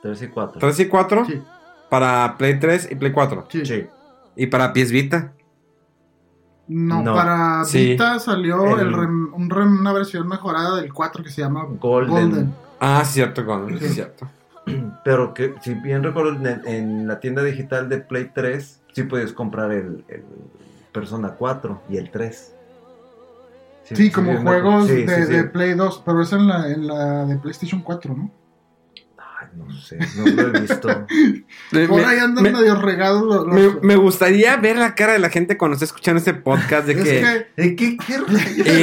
3 y 4. 3 y 4 Sí, para Play 3 y Play 4. sí. Sí. Y para PS Vita. No, No. para Sí. Vita salió El- el rem- un rem- una versión mejorada del 4 que se llama Golden. Golden. Ah, cierto, Gordon, sí, Sí. cierto. Pero que, si bien recuerdo, en, en la tienda digital de Play 3, sí puedes comprar el, el Persona 4 y el 3. Sí, como juegos. Sí, de, sí, sí. de Play 2, pero es en la, en la de PlayStation 4, ¿no? Ay, no sé, no lo he visto. Me, Por ahí andan me- medio regados los... los- me- me gustaría ver la cara de la gente cuando esté escuchando este podcast de es que... que ¿De qué, qué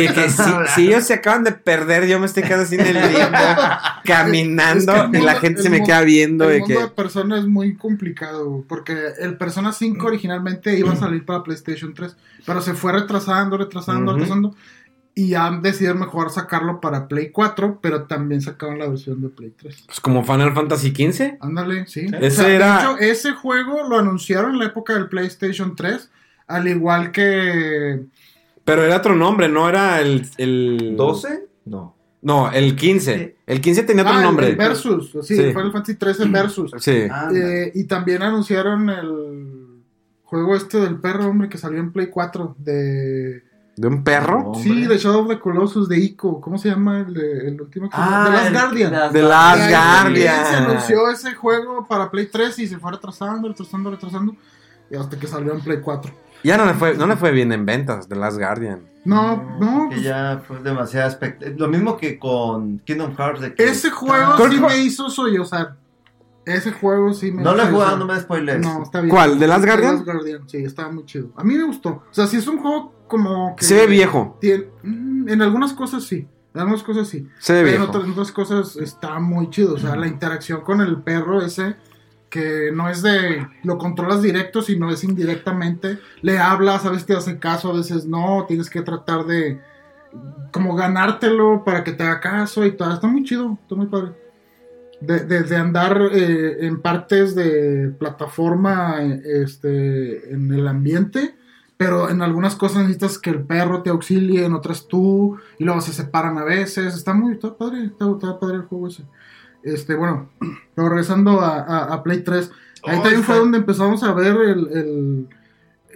eh, que si, ellos se acaban de perder, yo me estoy quedando así en el limbo, caminando, Es que el y la gente se me queda viendo el de mundo que... de Persona es muy complicado, porque el Persona 5 originalmente iba a salir para PlayStation 3, pero se fue retrasando, retrasando, retrasando, y han decidido mejor sacarlo para Play 4, pero también sacaron la versión de Play 3. Pues como Final Fantasy XV. Ándale, sí. Ese era- De hecho, ese juego lo anunciaron en la época del PlayStation 3, al igual que... Pero era otro nombre, no era el... el... ¿12? No. No, el 15. El 15 tenía otro Ah, nombre. el Versus, sí, Sí. Final Fantasy 13 Versus. Sí. Eh, y también anunciaron el juego este del perro, hombre, que salió en Play 4 de ¿De un perro? Sí, de Shadow of the Colossus, de Ico. ¿Cómo se llama el, el último? Ah, The Last Guardian. Last The Last Ahí Guardian. Se anunció ese juego para Play 3 y se fue retrasando, retrasando, retrasando. Y hasta que salió en Play 4. Ya no le fue, no le fue bien en ventas de Last Guardian. No, no. Que pues, ya fue demasiado espect- Lo mismo que con Kingdom Hearts. De que ese juego ¿Cuál sí me hizo sollozar. Ese juego sí me No lo he jugado, no me spoilers. No, está bien. ¿Cuál? ¿The Last The Guardian? Last Guardian, sí, estaba muy chido. A mí me gustó. O sea, sí es un juego como que... Se ve viejo. tiene- mm, en algunas cosas sí. En algunas cosas sí. Se ve Pero en viejo. otras, en otras cosas está muy chido. O sea, la interacción con el perro ese, que no es de lo controlas directo, sino es indirectamente. Le hablas, a veces te hace caso, a veces no. Tienes que tratar de como ganártelo para que te haga caso y todo. Está muy chido, está muy padre. De, de- de andar eh, en partes de plataforma este, en el ambiente, pero en algunas cosas necesitas que el perro te auxilie, en otras tú, y luego se separan a veces. Está muy está padre, está, está padre el juego ese. Este, bueno, pero regresando a, a- a Play 3, ahí Oh, también fue donde empezamos a ver el, el-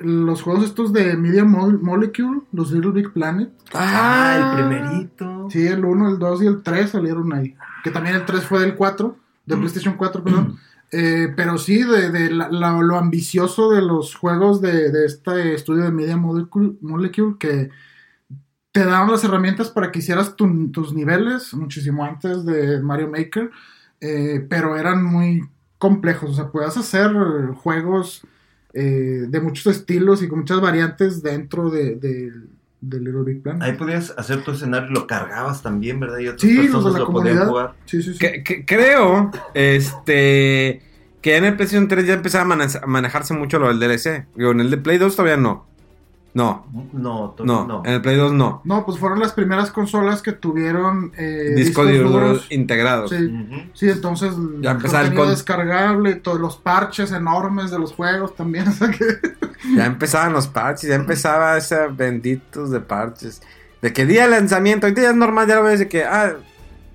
los juegos estos de Media Mo- Molecule, los Little Big Planet. Ah, el primerito. Sí, el 1, el 2 y el 3 salieron ahí. Que también el 3 fue del 4, de PlayStation 4, perdón. Eh, pero sí, de, de la- lo ambicioso de los juegos de, de este estudio de Media Molecule, que te daban las herramientas para que hicieras tu- tus niveles muchísimo antes de Mario Maker, eh, pero eran muy complejos. O sea, podías hacer juegos eh, de muchos estilos y con muchas variantes dentro de, de, de Little Big Planet. Ahí podías hacer tu escenario, lo cargabas también, ¿verdad? Y otras Sí, los personas de la lo podían comunidad. jugar. Sí, sí, sí. Que- que- creo, este, que en el PlayStation 3 ya empezaba a manejarse mucho lo del DLC. Digo, en el de Play 2 todavía no. No, No, no, no. en el Play 2 no. No, pues fueron las primeras consolas que tuvieron eh, Disco discos duros. integrados. Sí, sí, entonces Ya empezaba el con- descargable, todos los parches enormes de los juegos también, o sea que Ya empezaban los parches, ya empezaba ese benditos de parches. De que día de lanzamiento, ahorita ya es normal, ya lo ves de que, ah,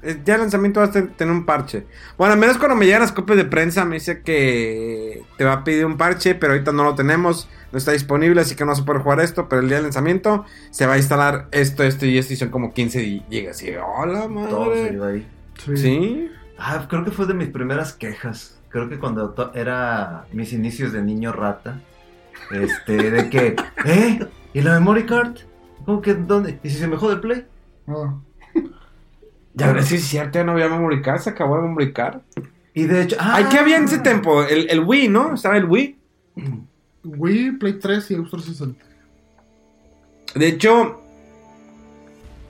el día de lanzamiento vas a ten- tener un parche. Bueno, al menos cuando me llegan las copias de prensa me dice que te va a pedir un parche, pero ahorita no lo tenemos, no está disponible, así que no se puede jugar esto, pero el día del lanzamiento se va a instalar esto, esto y esto y son como 15 gigas. Y hola Todo se madre. iba ahí. Sí. Ah, creo que fue de mis primeras quejas. Creo que cuando era mis inicios de niño rata. Este, de que, ¿eh? ¿Y la memory card? ¿Cómo que dónde? ¿Y si se me jode el play? ah, Ya sí es cierto, ya no había memory card, se acabó de memory card. Y de hecho, ah, Ay, ¿qué había en ese tiempo? El, el Wii, ¿no? Estaba el Wii. Wii, Play 3 y Xbox 360. De hecho,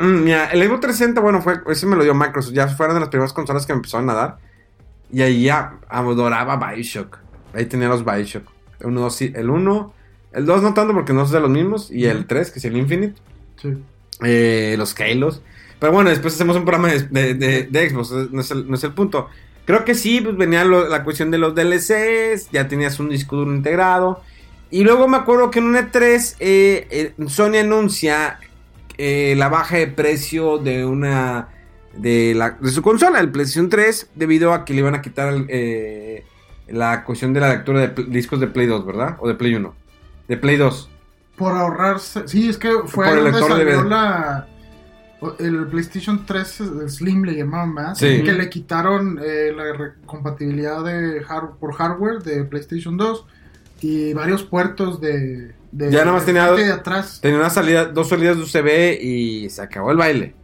mm, mira, el Xbox 360, bueno, fue, ese me lo dio Microsoft. Ya fueron de las primeras consolas que me empezaron a dar. Y ahí ya adoraba Bioshock. Ahí tenía los Bioshock. El 1, sí, el 1, el 2 no tanto porque no es de los mismos. Y el 3, que es el Infinite. Sí. eh, los Halos. Pero bueno, después hacemos un programa de, de- Xbox, no es, el, no es el punto. Creo que sí, pues venía lo- la cuestión de los DLCs, ya tenías un disco duro integrado. Y luego me acuerdo que en un E3 eh, eh, Sony anuncia eh, la baja de precio de una de, la, de su consola, el PlayStation 3, debido a que le iban a quitar eh, la cuestión de la lectura de discos de Play 2, ¿verdad? O de Play 1. De Play 2. Por ahorrarse. Sí, es que fue Por el donde lector de la. El PlayStation 3 Slim le llamaban más. Sí. Que le quitaron eh, la compatibilidad de hard- por hardware de PlayStation 2 y varios puertos de. de Ya nada más tenía- de atrás. Tenía una salida, dos salidas de USB y se acabó el baile.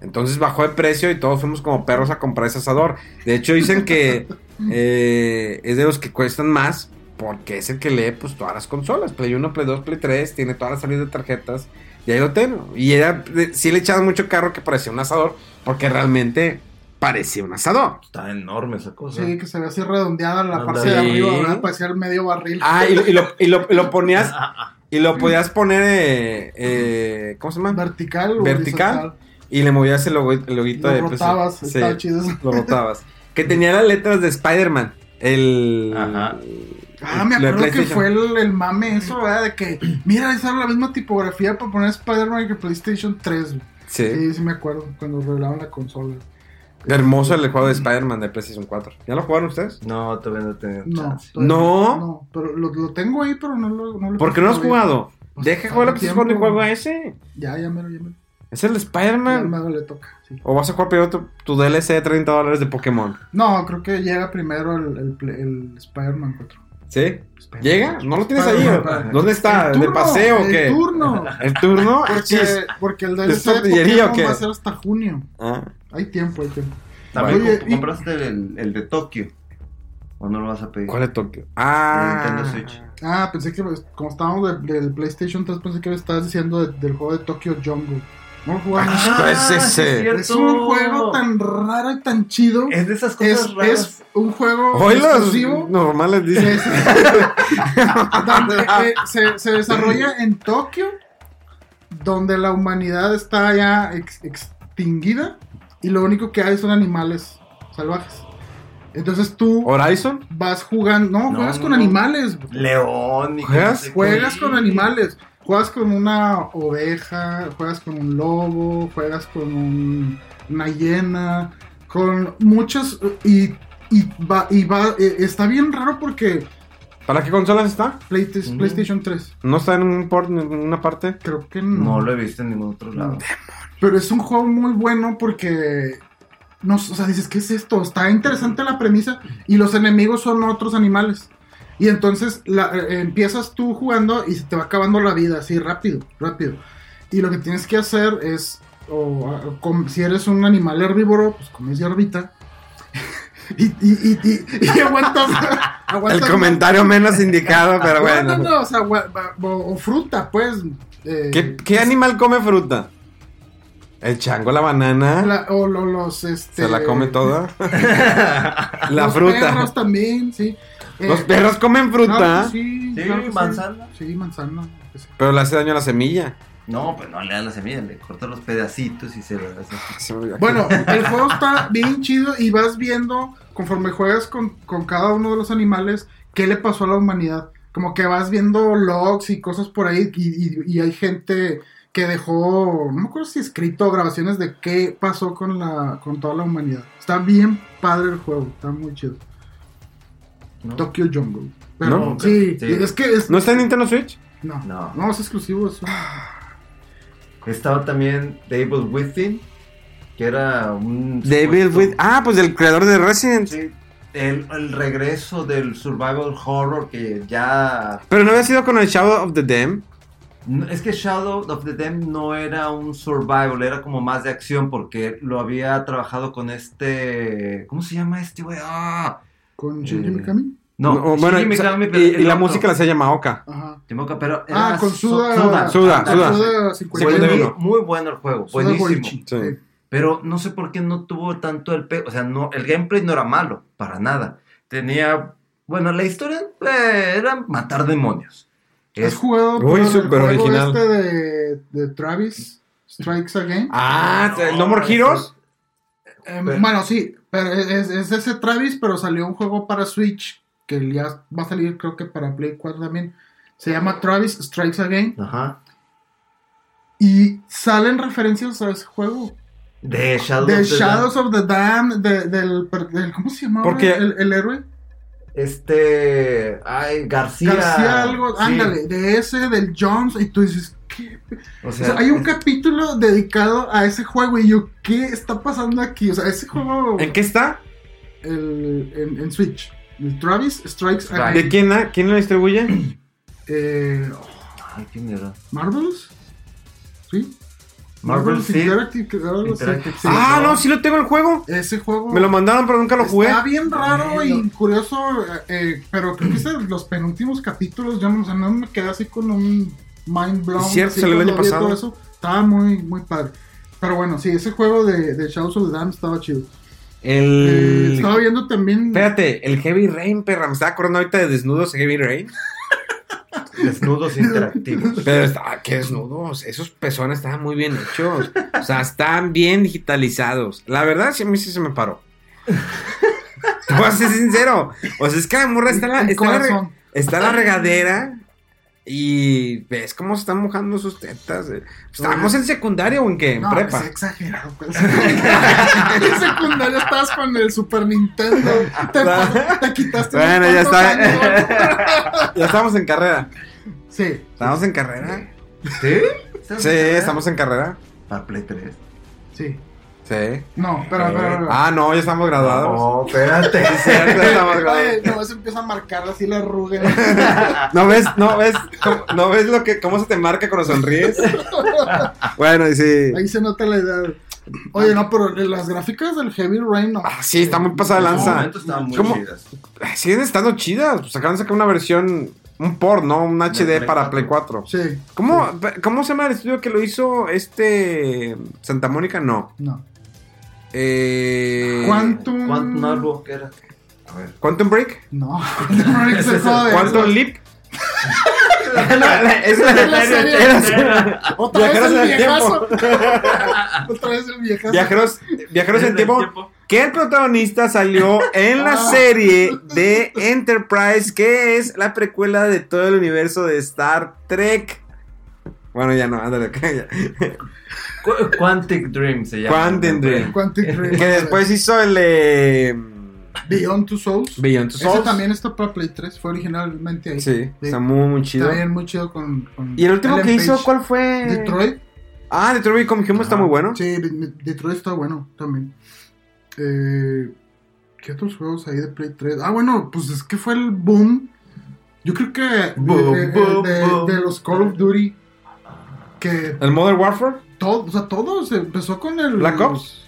Entonces bajó de precio y todos fuimos como perros a comprar ese asador. De hecho dicen que eh, es de los que cuestan más porque es el que lee pues todas las consolas. Play 1, Play 2, Play 3, tiene todas las salidas de tarjetas y ahí lo tengo. Y era, sí le echaban mucho carro que parecía un asador porque realmente parecía un asador. Está enorme esa cosa. Sí, que se ve así redondeada la parte de arriba. ¿verdad? Parecía el medio barril. Ah, y, y lo, y lo- y lo ponías y lo podías poner, eh, eh, ¿cómo se llama? Vertical Vertical. horizontal. Y le movías el, logo, el loguito Lo de rotabas, Sí, estaba chido eso. Lo rotabas. Que tenía las letras de Spider-Man. El. Ajá. Ah, me acuerdo que PlayStation. fue el, el mame eso, ¿verdad? De que, mira, esa la misma tipografía para poner Spider-Man que PlayStation 3. güey. Sí. Sí, sí me acuerdo, cuando revelaron la consola. Hermoso el juego de Spider-Man de PlayStation 4. ¿Ya lo jugaron ustedes? No, todavía no he tenido No, chance. No. No, pero lo, lo tengo ahí, pero no lo, no lo ¿Por qué no has jugado? Pues, Deja jugar estás tiempo. jugando y juega ese. Ya, ya me lo, ya me lo. Es el Spider-Man. le toca. sí. O vas a jugar primero tu, tu DLC de 30 dólares de Pokémon. No, creo que llega primero el, el, el Spider-Man 4. ¿Sí? ¿Llega? ¿No lo tienes ahí? ¿Dónde está? El ¿En el turno, paseo o el qué? turno. ¿El turno? Porque, porque el ¿Es DLC de qué? va a ser hasta junio. Ah. Hay tiempo, hay tiempo. También Oye, comp- y- compraste el, el de Tokio. ¿O no lo vas a pedir? ¿Cuál es Tokio? Ah. Nintendo Switch. Ah, pensé que como estábamos de- del PlayStation 3, pensé que me estabas diciendo de- del juego de Tokyo Jungle. Jugamos. Ah, es ese. un juego tan raro y tan chido. Es de esas cosas Es, raras. es un juego Hoy exclusivo. normales dicen. es- donde, eh, se, se desarrolla en Tokio, donde la humanidad está ya ex- extinguida y lo único que hay son animales salvajes. Entonces tú ¿Horizon? vas jugando, no, No, juegas no, con animales. León. y ¿Juegas? Juegas con animales. Juegas con una oveja, juegas con un lobo, juegas con un- una hiena, con muchos y, y va, y va eh, está bien raro porque ¿Para qué consolas está? Mm. PlayStation 3, ¿No está en un port, en una parte? creo que no. No lo he visto en ningún otro lado. Pero es un juego muy bueno porque no, o sea, dices, ¿qué es esto? Está interesante la premisa y los enemigos son otros animales. Y entonces la- eh, empiezas tú jugando y se te va acabando la vida así rápido, rápido. Y lo que tienes que hacer es, o, com- si eres un animal herbívoro, pues comes hierbita. y, y, y, aguantas, El comentario menos indicado, pero No, bueno. no, no, o sea, o, o fruta, pues. eh, ¿Qué, qué animal come fruta? El chango, la banana. la- o lo- los, este... ¿Se la come toda? la los fruta. perros también, sí. Eh, Los perros comen fruta, claro que sí, Sí, claro manzana. Sí, manzana. sí. pero le hace daño a la semilla. No, pues no le dan la semilla, le cortan los pedacitos y se lo hacen. Bueno, el juego está bien chido y vas viendo, conforme juegas con, con cada uno de los animales, qué le pasó a la humanidad. Como que vas viendo logs y cosas por ahí y, y- y hay gente que dejó, no me acuerdo si escrito grabaciones de qué pasó con, la, con toda la humanidad. Está bien padre el juego, está muy chido. ¿no? Tokyo Jungle. Pero ¿No? sí, Sí. es que es... ¿No está en Nintendo Switch? No, No. no, es exclusivo. es un- Estaba también Devil Within, que era un... David supuesto- With. Ah, pues el creador de Resident. Sí, el, el regreso del survival horror que ya... Pero no había sido con el Shadow of the Dam. No, Es que Shadow of the Dam no era un survival, era como más de acción porque lo había trabajado con este... ¿Cómo se llama este güey? ¡Ah! Con Shinji Eh, Mikami. No, No, bueno, Shinji Mikami, y, pero y el la música la hacía Yamaoka. Ajá. Timoca, pero Ah, era con Su- Suda. Suda, Suda. Suda Fue 51. Segundo muy, muy bueno el juego, Suda buenísimo. Sí. Pero no sé por qué no tuvo tanto el pe... O sea, no, el gameplay no era malo, para nada. Tenía... Bueno, la historia eh, era matar demonios. ¿Has Es- jugado Uy, el súper juego original. este de, de Travis Strikes Again? Ah, ¿No More Heroes? Eh, pero- bueno, sí, pero es, es ese Travis, pero salió un juego para Switch que ya va a salir creo que para Play 4 también. Se llama Travis Strikes Again Ajá. y salen referencias a ese juego. De Shadow De of the Shadows of the Dam, de- del, del- ¿cómo se llamaba Porque- el, el héroe? Este... Ay, García. García algo, Sí. ándale, de ese, del Jones, y tú dices, ¿qué? O O sea, hay un es- capítulo dedicado a ese juego y yo, ¿qué está pasando aquí? O sea, ese juego ¿En qué está? el, en, en Switch. El Travis Strikes. Again. ¿De quién, la- quién lo distribuye? Eh, Ay, ¿quién era? Marvelous. ¿Sí? Marvel. Interactive, que- algo así. Interactive, sí. ah, no. sí lo tengo el juego. Ese juego. Me lo mandaron, pero nunca lo jugué. Está bien raro y curioso, eh, eh, pero creo que es de los penúltimos capítulos. Yo no, o sea, no me quedé así con un mind blown. Es cierto, año vi pasado. todo eso. Estaba muy, muy padre. Pero bueno, sí, ese juego de, de Shadows of the Dam estaba chido. Eh, El. estaba viendo también. Espérate, el Heavy Rain, perra. Me estaba acordando ahorita de desnudos Heavy Rain. Desnudos interactivos. Pero está, qué desnudos. Esos pezones estaban muy bien hechos. O sea, están bien digitalizados. La verdad, sí, a mí sí se me paró. Te voy a ser sincero. O sea, es que la morra está en la, está la está la regadera y ves cómo están mojando sus tetas. Estábamos en secundaria o en qué? En No, prepa. es exagerado. pues. en secundaria estabas con el Super Nintendo. Te, te quitaste. Bueno, ya está. ya estábamos en carrera. Sí. ¿Estamos en carrera? ¿Sí? Sí, estamos en carrera. Para Play 3. Sí. Sí. No, pero, pero, pero- Ah, no, ya estamos graduados. No, espérate. Ya estamos graduados. No, se empieza a marcar así la arruga. ¿No ves, no ves, cómo- no ves lo que, cómo se te marca cuando sonríes? Bueno, y sí. Ahí se nota la edad. Oye, no, pero las gráficas del Heavy Rain, no. Ah, sí, está muy pasada de lanza. momento estaban muy ¿Cómo? chidas. Siguen estando chidas. Pues acaban de sacar una versión, un port, ¿no? Un HD Play para 4. Play 4. Sí. ¿Cómo, ¿Cómo se llama el estudio que lo hizo este Santa Mónica? No. No. Eh, Quantum. ¿Cuánto algo que era? A ver. Quantum Break. No. no es el juego de Quantum. Leap. No, es la, serie. Otra vez Viajeros el viejazo. Otra vez el viejazo. Viajeros, viajeros en tiempo. Que el protagonista salió en la Ah. serie de Enterprise, que es la precuela de todo el universo de Star Trek. Bueno, ya no, ándale. ya. Qu- Quantic Dream se llama. Quantum Dream. Quantic Dream. Que después hizo el de Beyond Two Souls. Beyond Two Ese Souls. también está para Play 3. Fue originalmente ahí. Sí, está muy, muy chido. Está bien, muy chido con. con Y el último Ellen que hizo, Page. ¿cuál fue? Detroit. Ah, Detroit Become Human está muy bueno. Sí, De- De- Detroit está bueno también. Eh, ¿Qué otros juegos hay de Play 3? Ah, bueno, pues es que fue el boom. Yo creo que de, Boom, de- boom, de- boom. de los Call of Duty. Que El Modern Warfare, todo, o sea, todo se empezó con el. Black Ops.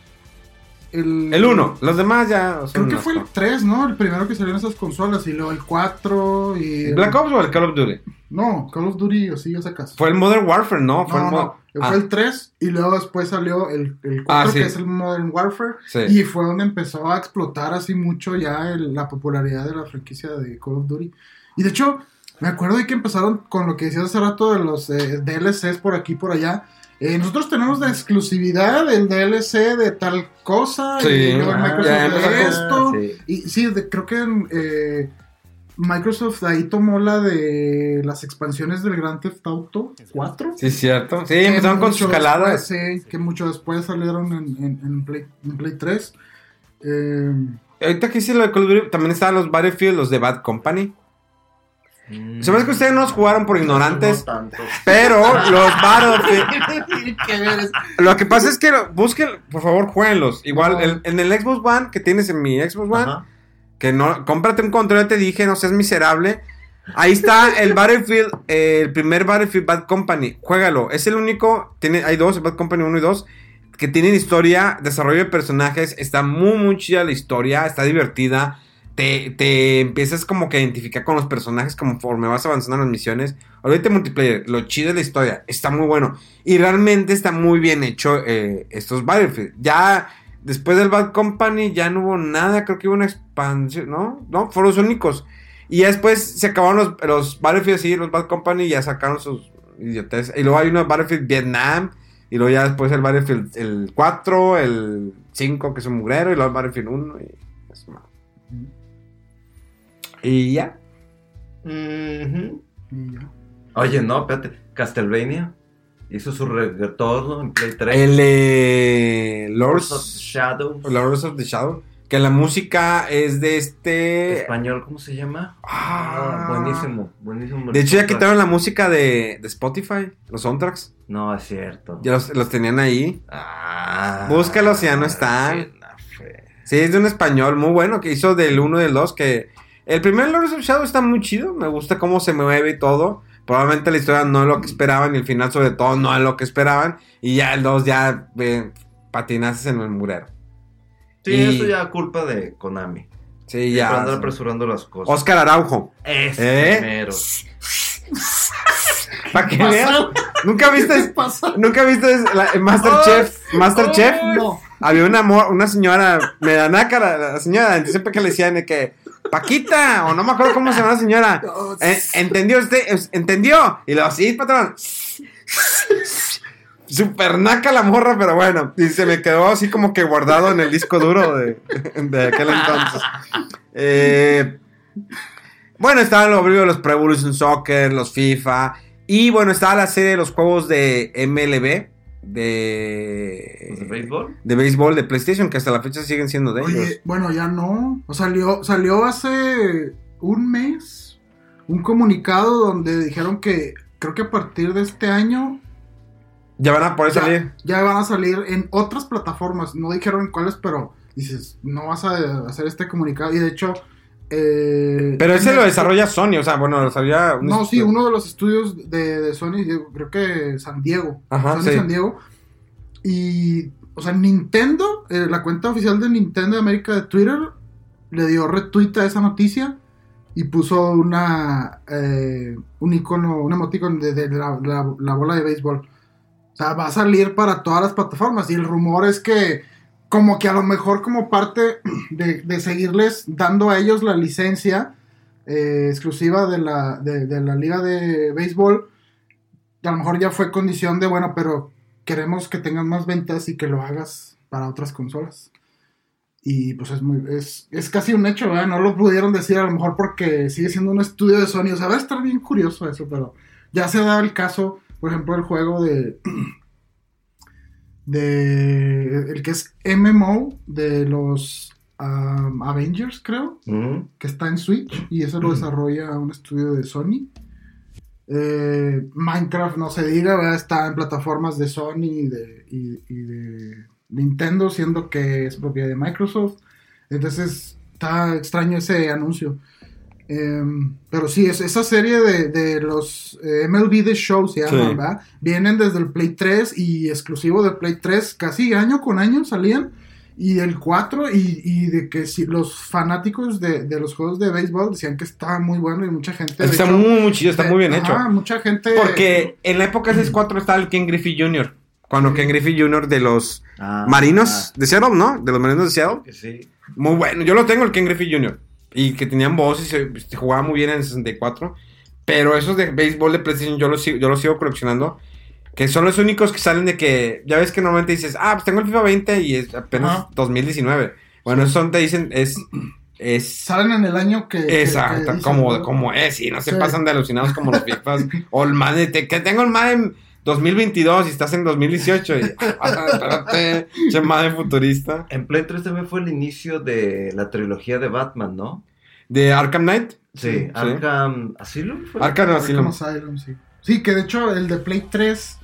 El, el 1. Los demás ya Creo que fue el cuantos. 3, ¿no? El primero que salió en esas consolas. Y luego el 4. Y. ¿Black Ops o el Call of Duty? No, Call of Duty, así ya sacas. Fue el Modern Warfare, ¿no? Fue no, el no, fue Ah, el 3 y luego después salió el, el 4 Ah, sí. que es el Modern Warfare Sí. y fue donde empezó a explotar así mucho ya el- la popularidad de la franquicia de Call of Duty. Y de hecho, me acuerdo de que empezaron con lo que decías hace rato de los eh, DLCs por aquí y por allá. Eh, nosotros tenemos de exclusividad el DLC de tal cosa Sí. y luego Ah, Microsoft ya de empezó esto. Sí. Y sí, de- creo que eh, Microsoft ahí tomó la de las expansiones del Grand Theft Auto 4. Sí, cierto. Sí, empezaron con sus caladas. sí, que mucho después salieron en, en, en Play, en Play 3. Eh, Ahorita que hice lo de Call of Duty, también estaban los Battlefield, los de Bad Company. Mm. Se me hace que ustedes no los jugaron por ignorantes, No tanto. pero los Battlefield. Lo que pasa es que lo- busquen, por favor, jueguenlos. Igual No. el- en el Xbox One que tienes en mi Xbox One, Ajá. que no, cómprate un control, ya te dije, no seas miserable. Ahí está el Battlefield, eh, el primer Battlefield Bad Company. Juégalo. Es el único, tiene, hay dos, Bad Company 1 y 2, que tienen historia, desarrollo de personajes. Está muy, muy chida la historia, está divertida. Te, empiezas como que a identificar con los personajes conforme vas avanzando en las misiones. Olvídate multiplayer, lo chido es la historia, está muy bueno. Y realmente está muy bien hecho eh, estos Battlefield. Ya después del Bad Company ya no hubo nada, creo que hubo una expansión, ¿no? No, fueron los únicos. Y ya después se acabaron los, los Battlefield, sí, los Bad Company ya sacaron sus idiotes. Y luego hay uno de Battlefield Vietnam. Y luego ya después el Battlefield el 4, el 5 que es un mugrero. Y luego el Battlefield 1. Y, es malo. Y ya. Ujú. y ya. Oye, no, espérate. Castlevania hizo su retorno en Play 3. El eh, Lords of Lords, Shadow. Lords of the Shadow. Que la música es de este. Español, ¿cómo se llama? Ah. buenísimo, buenísimo. De hecho, ya quitaron la música de, de Spotify, los soundtracks. No, es cierto. Ya los, los tenían ahí. Ah, Búscalos, ya no están. Sí, es de un español muy bueno que hizo del 1 y del 2. Que el primer Lords of Shadow está muy chido. Me gusta cómo se mueve y todo. Probablemente la historia no es lo que esperaban y el final, sobre todo, no es lo que esperaban. Y ya el 2 ya eh, patinases en el murero. Sí, Y- eso ya culpa de Konami. Sí, Por ya. andar apresurando las cosas. Oscar Araujo. Ese ¿Eh? primero. Para que ¿Qué veas. ¿Nunca ¿Qué viste? ¿nunca viste la- Masterchef? Masterchef. No. Había una, una señora, me da naca la, la señora, siempre que le decían de que, Paquita, o no me acuerdo cómo se llama la señora, "Eh, ¿entendió usted? ¿Entendió? Y lo sí, patrón. Super naca la morra, pero bueno, y se me quedó así como que guardado en el disco duro de, de aquel entonces. Eh, bueno, estaban los los Pro Evolution Soccer, los FIFA, y bueno, estaba la serie de los juegos de MLB, de... ¿Los de béisbol? de béisbol de PlayStation, que hasta la fecha siguen siendo de ellos. Bueno, ya no. O salió, salió hace un mes un comunicado donde dijeron que creo que a partir de este año Ya van a poder ya, salir. ya van a salir en otras plataformas. No dijeron cuáles, pero dices, no vas a hacer este comunicado. Y de hecho... eh, Pero ese lo desarrolla Sony, o sea, bueno, lo desarrolla... un No, sí, uno de los estudios de, de Sony, yo creo que San Diego. Ajá, Sony sí. San Diego. Y, o sea, Nintendo, eh, la cuenta oficial de Nintendo de América de Twitter, le dio retweet a esa noticia y puso una eh, un icono, un emoticon de, de la, la- la bola de béisbol. O sea, va a salir para todas las plataformas. Y el rumor es que, como que a lo mejor, como parte de, de seguirles dando a ellos la licencia eh, exclusiva de la, de, la liga de béisbol, a lo mejor ya fue condición de, bueno, pero queremos que tengan más ventas y que lo hagas para otras consolas. Y pues es muy, es, es casi un hecho, ¿verdad? No lo pudieron decir a lo mejor porque sigue siendo un estudio de Sony. O sea, va a estar bien curioso eso, pero ya se dado el caso, por ejemplo, el juego de. de. el que es MMO de los um, Avengers, creo que está en Switch y eso lo desarrolla un estudio de Sony. Eh, Minecraft, no se diga, ¿verdad? está en plataformas de Sony y de, y- y de Nintendo, siendo que es propiedad de Microsoft. Entonces está extraño ese anuncio. Em, pero sí, es, esa serie de, de los eh, MLB The Show se llaman, Sí. ¿verdad? Vienen desde el Play 3 y exclusivo del Play 3, casi año con año salían. Y el 4, y, y de que si los fanáticos de, de los juegos de béisbol decían que estaba muy bueno y mucha gente. de Está hecho, muy, muy chido, está de- muy bien hecho. ajá, mucha gente. Porque en la época de 4 estaba el Ken Griffey Jr. Cuando Ken Griffey Jr. de los Ah, Marinos de Seattle, ¿no? De los Marinos de Seattle. sí. Muy bueno. Yo lo tengo, el Ken Griffey Jr. Y que tenían voz y se, se jugaba muy bien en el 64. Pero esos de béisbol de PlayStation yo los, sigo- yo los sigo coleccionando. Que son los únicos que salen de que. Ya ves que normalmente dices, ah, pues tengo el FIFA 20 y es apenas Ajá. 2019. Bueno, esos son, te dicen, es. Es. Salen en el año que. que- Exacto, que dicen, como, ¿no? como es, y no se Sí. pasan de alucinados como los FIFAs. o el Madden, que tengo el Madden 2022 y estás en 2018. Y, ah, espérate, che Madden futurista. En Play 3 también fue el inicio de la trilogía de Batman, ¿no? De Arkham Knight. Sí, Arkham Asylum fue. Arkham Asylum. Asylum, sí. Sí, que de hecho el de Play 3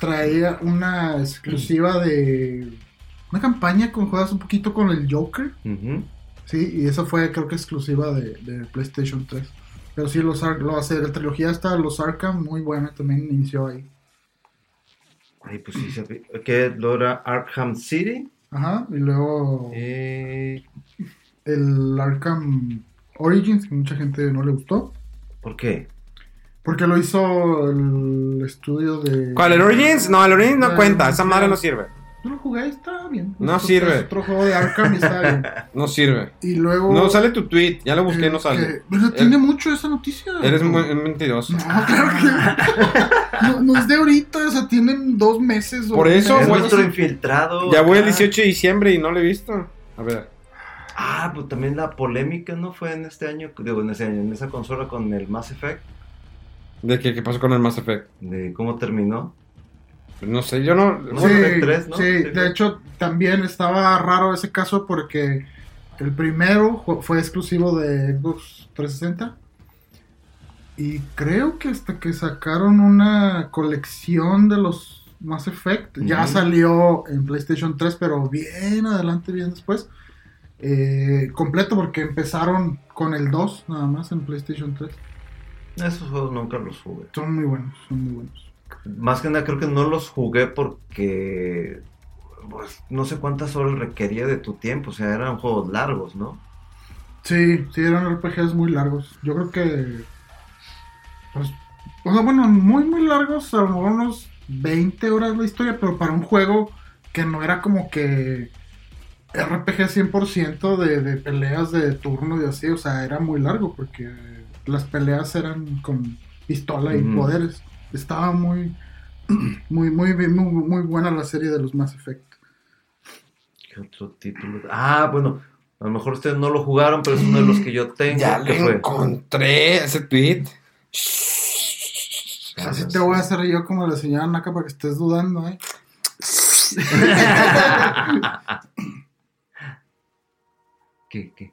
traía una exclusiva de. Una campaña con juegas un poquito con el Joker. Sí, y eso fue creo que exclusiva de, de PlayStation 3. Pero sí, los Ar- lo hace, la trilogía está los Arkham, muy buena, también inició ahí. Ay, pues sí, que lo era Arkham City. Ajá, y luego Eh, el Arkham Origins, que mucha gente no le gustó. ¿Por qué? Porque lo hizo el estudio de... ¿Cuál? ¿El Origins? No, el Origins no Ah, cuenta. Esa madre no sirve. Yo lo jugué, está bien. No sirve. es otro juego de Arkham y está bien. No sirve. Y luego... No sale tu tweet. Ya lo busqué, eh, no sale. que- Pero tiene mucho esa noticia. Eres muy mentiroso. No, claro que no, no es de ahorita, o sea, tienen dos meses. o Por eso, Es nuestro así. infiltrado. Ya voy el acá. 18 de diciembre y no lo he visto. A ver. Ah, pues también la polémica, ¿no? Fue en este año, digo, en ese año, en esa consola con el Mass Effect, ¿De qué, qué pasó con el Mass Effect? de cómo terminó. Pues no sé, yo no. Sí, Effect 3, ¿no? sí, de hecho también estaba raro ese caso porque el primero fue exclusivo de Xbox 360 y creo que hasta que sacaron una colección de los Mass Effect ya salió en PlayStation 3 pero bien adelante, bien después eh, completo porque empezaron con el 2 nada más en PlayStation 3 Esos juegos nunca los jugué. son muy buenos, son muy buenos Más que nada creo que no los jugué porque pues, no sé cuántas horas requería de tu tiempo, o sea, eran juegos largos, ¿no? Sí, sí, eran RPGs muy largos. Yo creo que. Pues, o sea, bueno, muy, muy largos, a lo mejor unos 20 horas la historia, pero para un juego que no era como que RPG 100% de, de peleas de turno y así, o sea, era muy largo porque las peleas eran con pistola y poderes. Estaba muy, muy, muy, muy, muy buena la serie de los Mass Effect. ¿Qué otro título? Ah, bueno, a lo mejor ustedes no lo jugaron, pero es uno de los que yo tengo. Ya lo fue? encontré, ese tweet. Así te voy a hacer yo como la señora Naka para que estés dudando, ¿eh? ¿Qué, qué?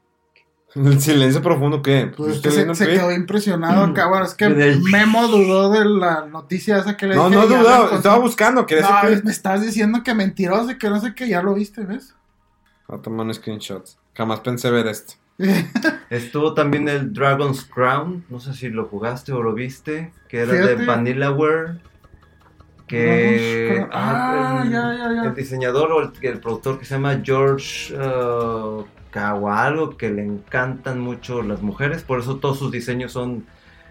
El silencio profundo, ¿qué? Pues que se, quedó impresionado acá. Bueno, es que Memo dudó de la noticia esa que le No, dije. no la encontré. estaba buscando, No, que... me estás diciendo que mentiroso y que no sé qué, ya lo viste, ¿ves? Voy a tomar un screenshot. Jamás pensé ver esto. Estuvo también el Dragon's Crown, no sé si lo jugaste o lo viste, que era Fíjate. de Vanillaware. Que Crown. Ah, el, ya, ya, ya. el diseñador o el, el productor que se llama George uh, Kawalo, que le encantan mucho las mujeres, por eso todos sus diseños son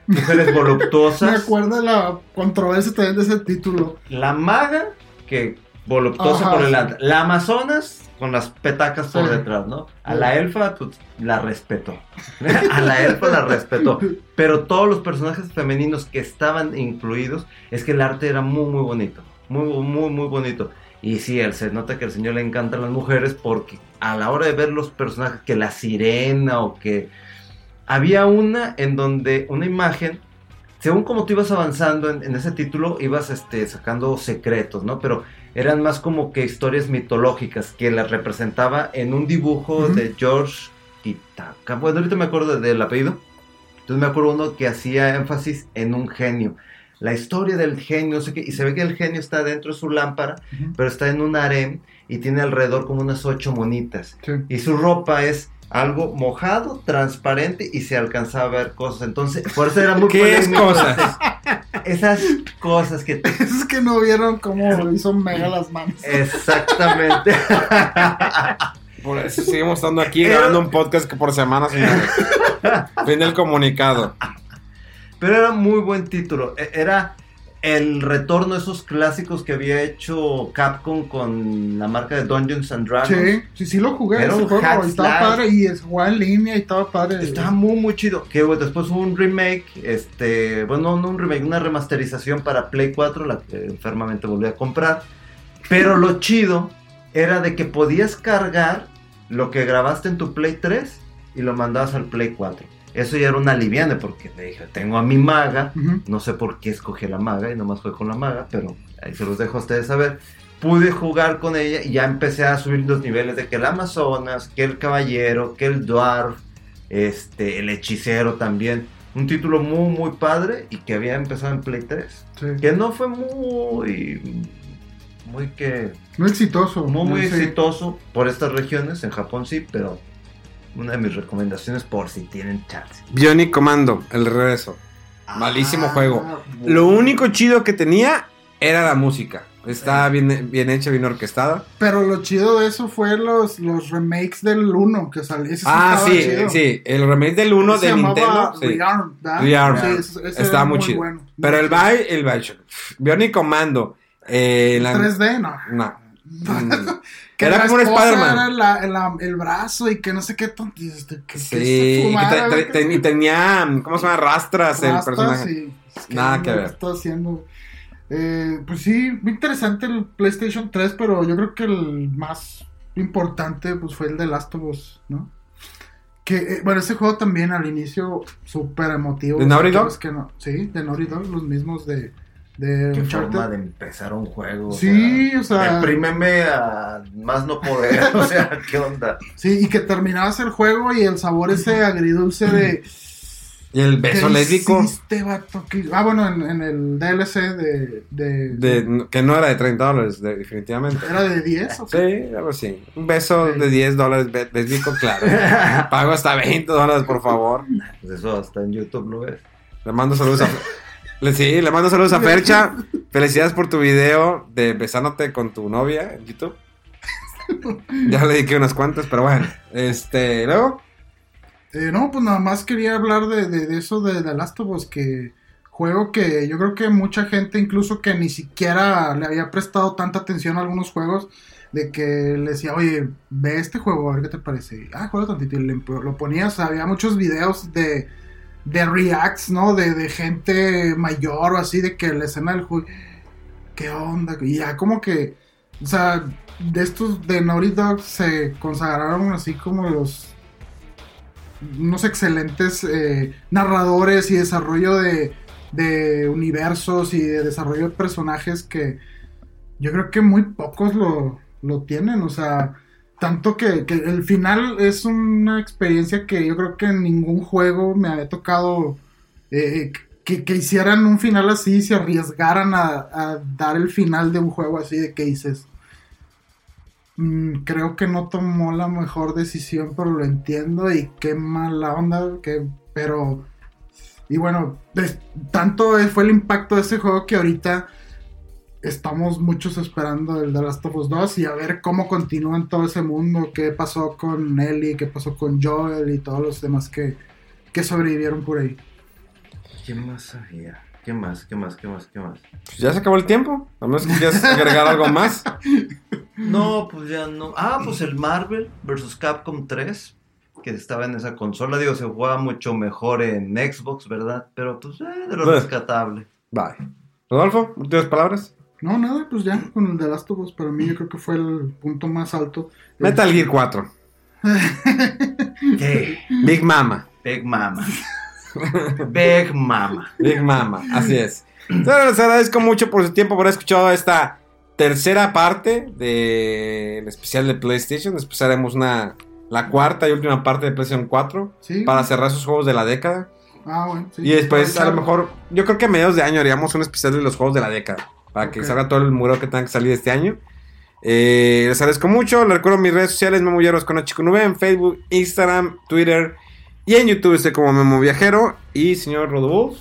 mujeres Me voluptuosas. acuerdo de la controversia también de ese título. La maga, que voluptuosa Ajá, por sí. delante. La Amazonas, con las petacas por Sí. detrás, ¿no? A la elfa, pues, la respetó. a la elfa la respetó. Pero todos los personajes femeninos que estaban incluidos, es que el arte era muy, muy bonito. Muy, muy, muy bonito. Y sí, él se nota que al señor le encantan las mujeres porque a la hora de ver los personajes, que la sirena o que... Había una en donde una imagen, según como tú ibas avanzando en, en ese título, ibas este, sacando secretos, ¿no? Pero eran más como que historias mitológicas que las representaba en un dibujo de George Kitaka. Bueno, ahorita me acuerdo del apellido. Entonces me acuerdo uno que hacía énfasis en un genio. La historia del genio, no sé qué, y se ve que el genio está dentro de su lámpara, pero está en un harem y tiene alrededor como unas ocho monitas. Sí. Y su ropa es algo mojado, transparente y se alcanzaba a ver cosas. Entonces, por eso era muy ¿Qué es cosas? Esas cosas que te- Es que no vieron cómo hizo mega las manos. Exactamente. Por eso seguimos estando aquí grabando un podcast que por semana, señores. fin del comunicado. Pero era muy buen título. E- Era el retorno de esos clásicos que había hecho Capcom con la marca de Dungeons and Dragons. Sí, sí, sí lo jugué. Era ese un juego, estaba padre y es jugaba en línea y estaba padre. Estaba muy muy chido. Que bueno, después hubo un remake, este, bueno, no un remake, una remasterización para Play 4, la que enfermamente volví a comprar. Pero lo chido era de que podías cargar lo que grabaste en tu Play 3 y lo mandabas al Play 4. Eso ya era una liviana porque le dije, tengo a mi maga, no sé por qué escogí la maga y nomás fue con la maga, pero ahí se los dejo a ustedes saber. Pude jugar con ella y ya empecé a subir los niveles de que el Amazonas, que el Caballero, que el Dwarf, este, el Hechicero también. Un título muy, muy padre y que había empezado en Play 3. Sí. Que no fue muy, muy que, Muy exitoso. muy, muy Sí. exitoso por estas regiones. En Japón sí, pero una de mis recomendaciones por si tienen chance. Bionic Commando, el regreso. Malísimo Ah, juego. bueno. Lo único chido que tenía era la música. Estaba bien, bien hecha, bien orquestada. Pero lo chido de eso fue los, los remakes del 1 que salió. Ese Ah, sí, chido. sí. El remake del 1 Se de Nintendo. sí. Rearm, ¿verdad? Rearm. Sí, ese- ese Estaba era muy chido. bueno. Pero Muy el chido. Bi- el. Bionic Commando. Eh, la- 3D, no. No. Mm. Que Era la como un Spider-Man. Era la- la- el brazo y que no sé qué tonto. y este, que- Sí, y que fumara, tenía, ¿cómo se llama? Rastras el personaje. y- es Nada que ver. Está haciendo. Eh, pues sí, muy interesante el PlayStation 3, pero yo creo que el más importante pues fue el de Last of Us, ¿no? Que, eh, bueno, ese juego también al inicio súper emotivo. ¿De Naughty que Dog? ves que no- sí, de Naughty Dog, los mismos de, de Qué Uncharted. forma de empezar un juego. o Sí, o sea- Deprímeme a más no poder. o sea, ¿qué onda? Sí, y que terminabas el juego y el sabor ese agridulce de... Y el beso ¿Qué lésbico. Ah, bueno, en, en el DLC de... de, De, que no era de 30 dólares, de- definitivamente. ¿Era de 10 o qué? Sí, algo así. Un beso Sí. de 10 dólares lésbico, claro. Pago hasta 20 dólares, por favor. Pues eso hasta en YouTube lo ves. Le mando saludos a... Sí, le mando saludos a Fercha. Felicidades por tu video de besándote con tu novia en YouTube. Ya le dediqué unas cuantas, pero bueno. Este, luego. Eh, no, pues nada más quería hablar de, de- de eso de The Last of Us, que juego que yo creo que mucha gente, incluso que ni siquiera le había prestado tanta atención a algunos juegos, de que le decía, oye, ve este juego, a ver qué te parece. Y, ah, juega tantito, y le- lo ponías, había muchos videos de, de reacts, ¿no? De, de gente mayor o así, de que la escena del juego, ¿qué onda? Y ya como que, o sea, de estos de Naughty Dog se consagraron así como los unos excelentes eh, narradores y desarrollo de, de universos y de desarrollo de personajes que yo creo que muy pocos lo, lo tienen. O sea, Tanto que, el final es una experiencia que yo creo que en ningún juego me había tocado eh, que, hicieran un final así, se arriesgaran a, a dar el final de un juego así de que dices. "Mm, creo que no tomó la mejor decisión, pero lo entiendo y qué mala onda, que, pero... Y bueno, tanto fue el impacto de ese juego que ahorita estamos muchos esperando el The Last of Us 2 y a ver cómo continúa en todo ese mundo, qué pasó con Ellie, qué pasó con Joel y todos los demás que, que sobrevivieron por ahí. ¿Qué más había? ¿Qué más? ¿Qué más? ¿Qué más? ¿Qué más? Pues ya se acabó el tiempo. A menos que quieras agregar algo más. No, pues ya no. Ah, pues el Marvel vs. Capcom 3, que estaba en esa consola. Digo, se jugaba mucho mejor en Xbox, ¿verdad? Pero pues, eh, de lo Bueno. rescatable. Bye. Rodolfo, últimas palabras. No, nada, pues ya con el The Last of Us para mí yo creo que fue el punto más alto. Metal Gear 4. ¿Qué? Big Mama. Big Mama. Big Mama. Big Mama, así es. Entonces, les agradezco mucho por su tiempo, por haber escuchado esta tercera parte del especial de PlayStation. Después haremos una, la cuarta y última parte de PlayStation 4 Sí. para cerrar sus juegos de la década. Ah, bueno, sí. Y después, a lo mejor, yo creo que a mediados de año haríamos un especial de los juegos de la década. Para que salga todo el muro que tenga que salir este año. Eh, les agradezco mucho. Les recuerdo mis redes sociales: Memo Hierros con H con V en Facebook, Instagram, Twitter. Y en YouTube estoy como Memo Viajero. Y señor Rodolfo.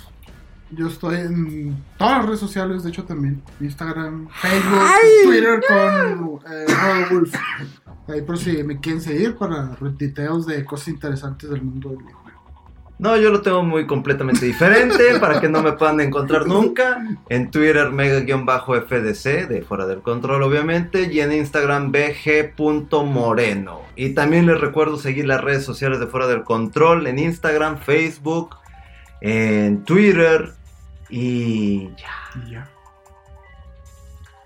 Yo estoy en todas las redes sociales, de hecho también. Instagram, Facebook, Ay. Twitter con eh. Ahí por si me quieren seguir para retiteos de cosas interesantes del mundo del. No, yo lo tengo muy completamente diferente para que no me puedan encontrar nunca. En Twitter, mega-fdc, de fuera del control, obviamente. Y en Instagram, bg.moreno. Y también les recuerdo seguir las redes sociales de fuera del control en Instagram, Facebook, en Twitter. Y ya.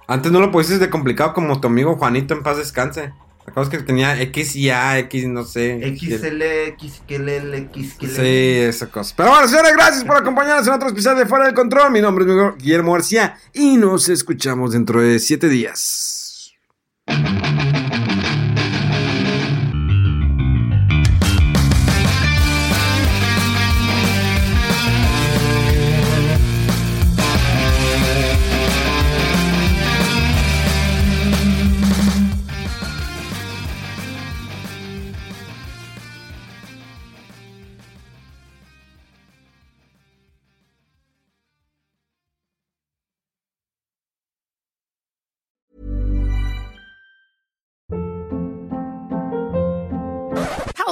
Antes no lo pusiste de complicado como tu amigo Juanito en paz descanse. Acabas que tenía X y A, X, no sé. XL, XL, XL. Sí, esa cosa. Pero bueno, señores, gracias por acompañarnos en otro especial de Fuera del Control. Mi nombre es Guillermo García y nos escuchamos dentro de siete días.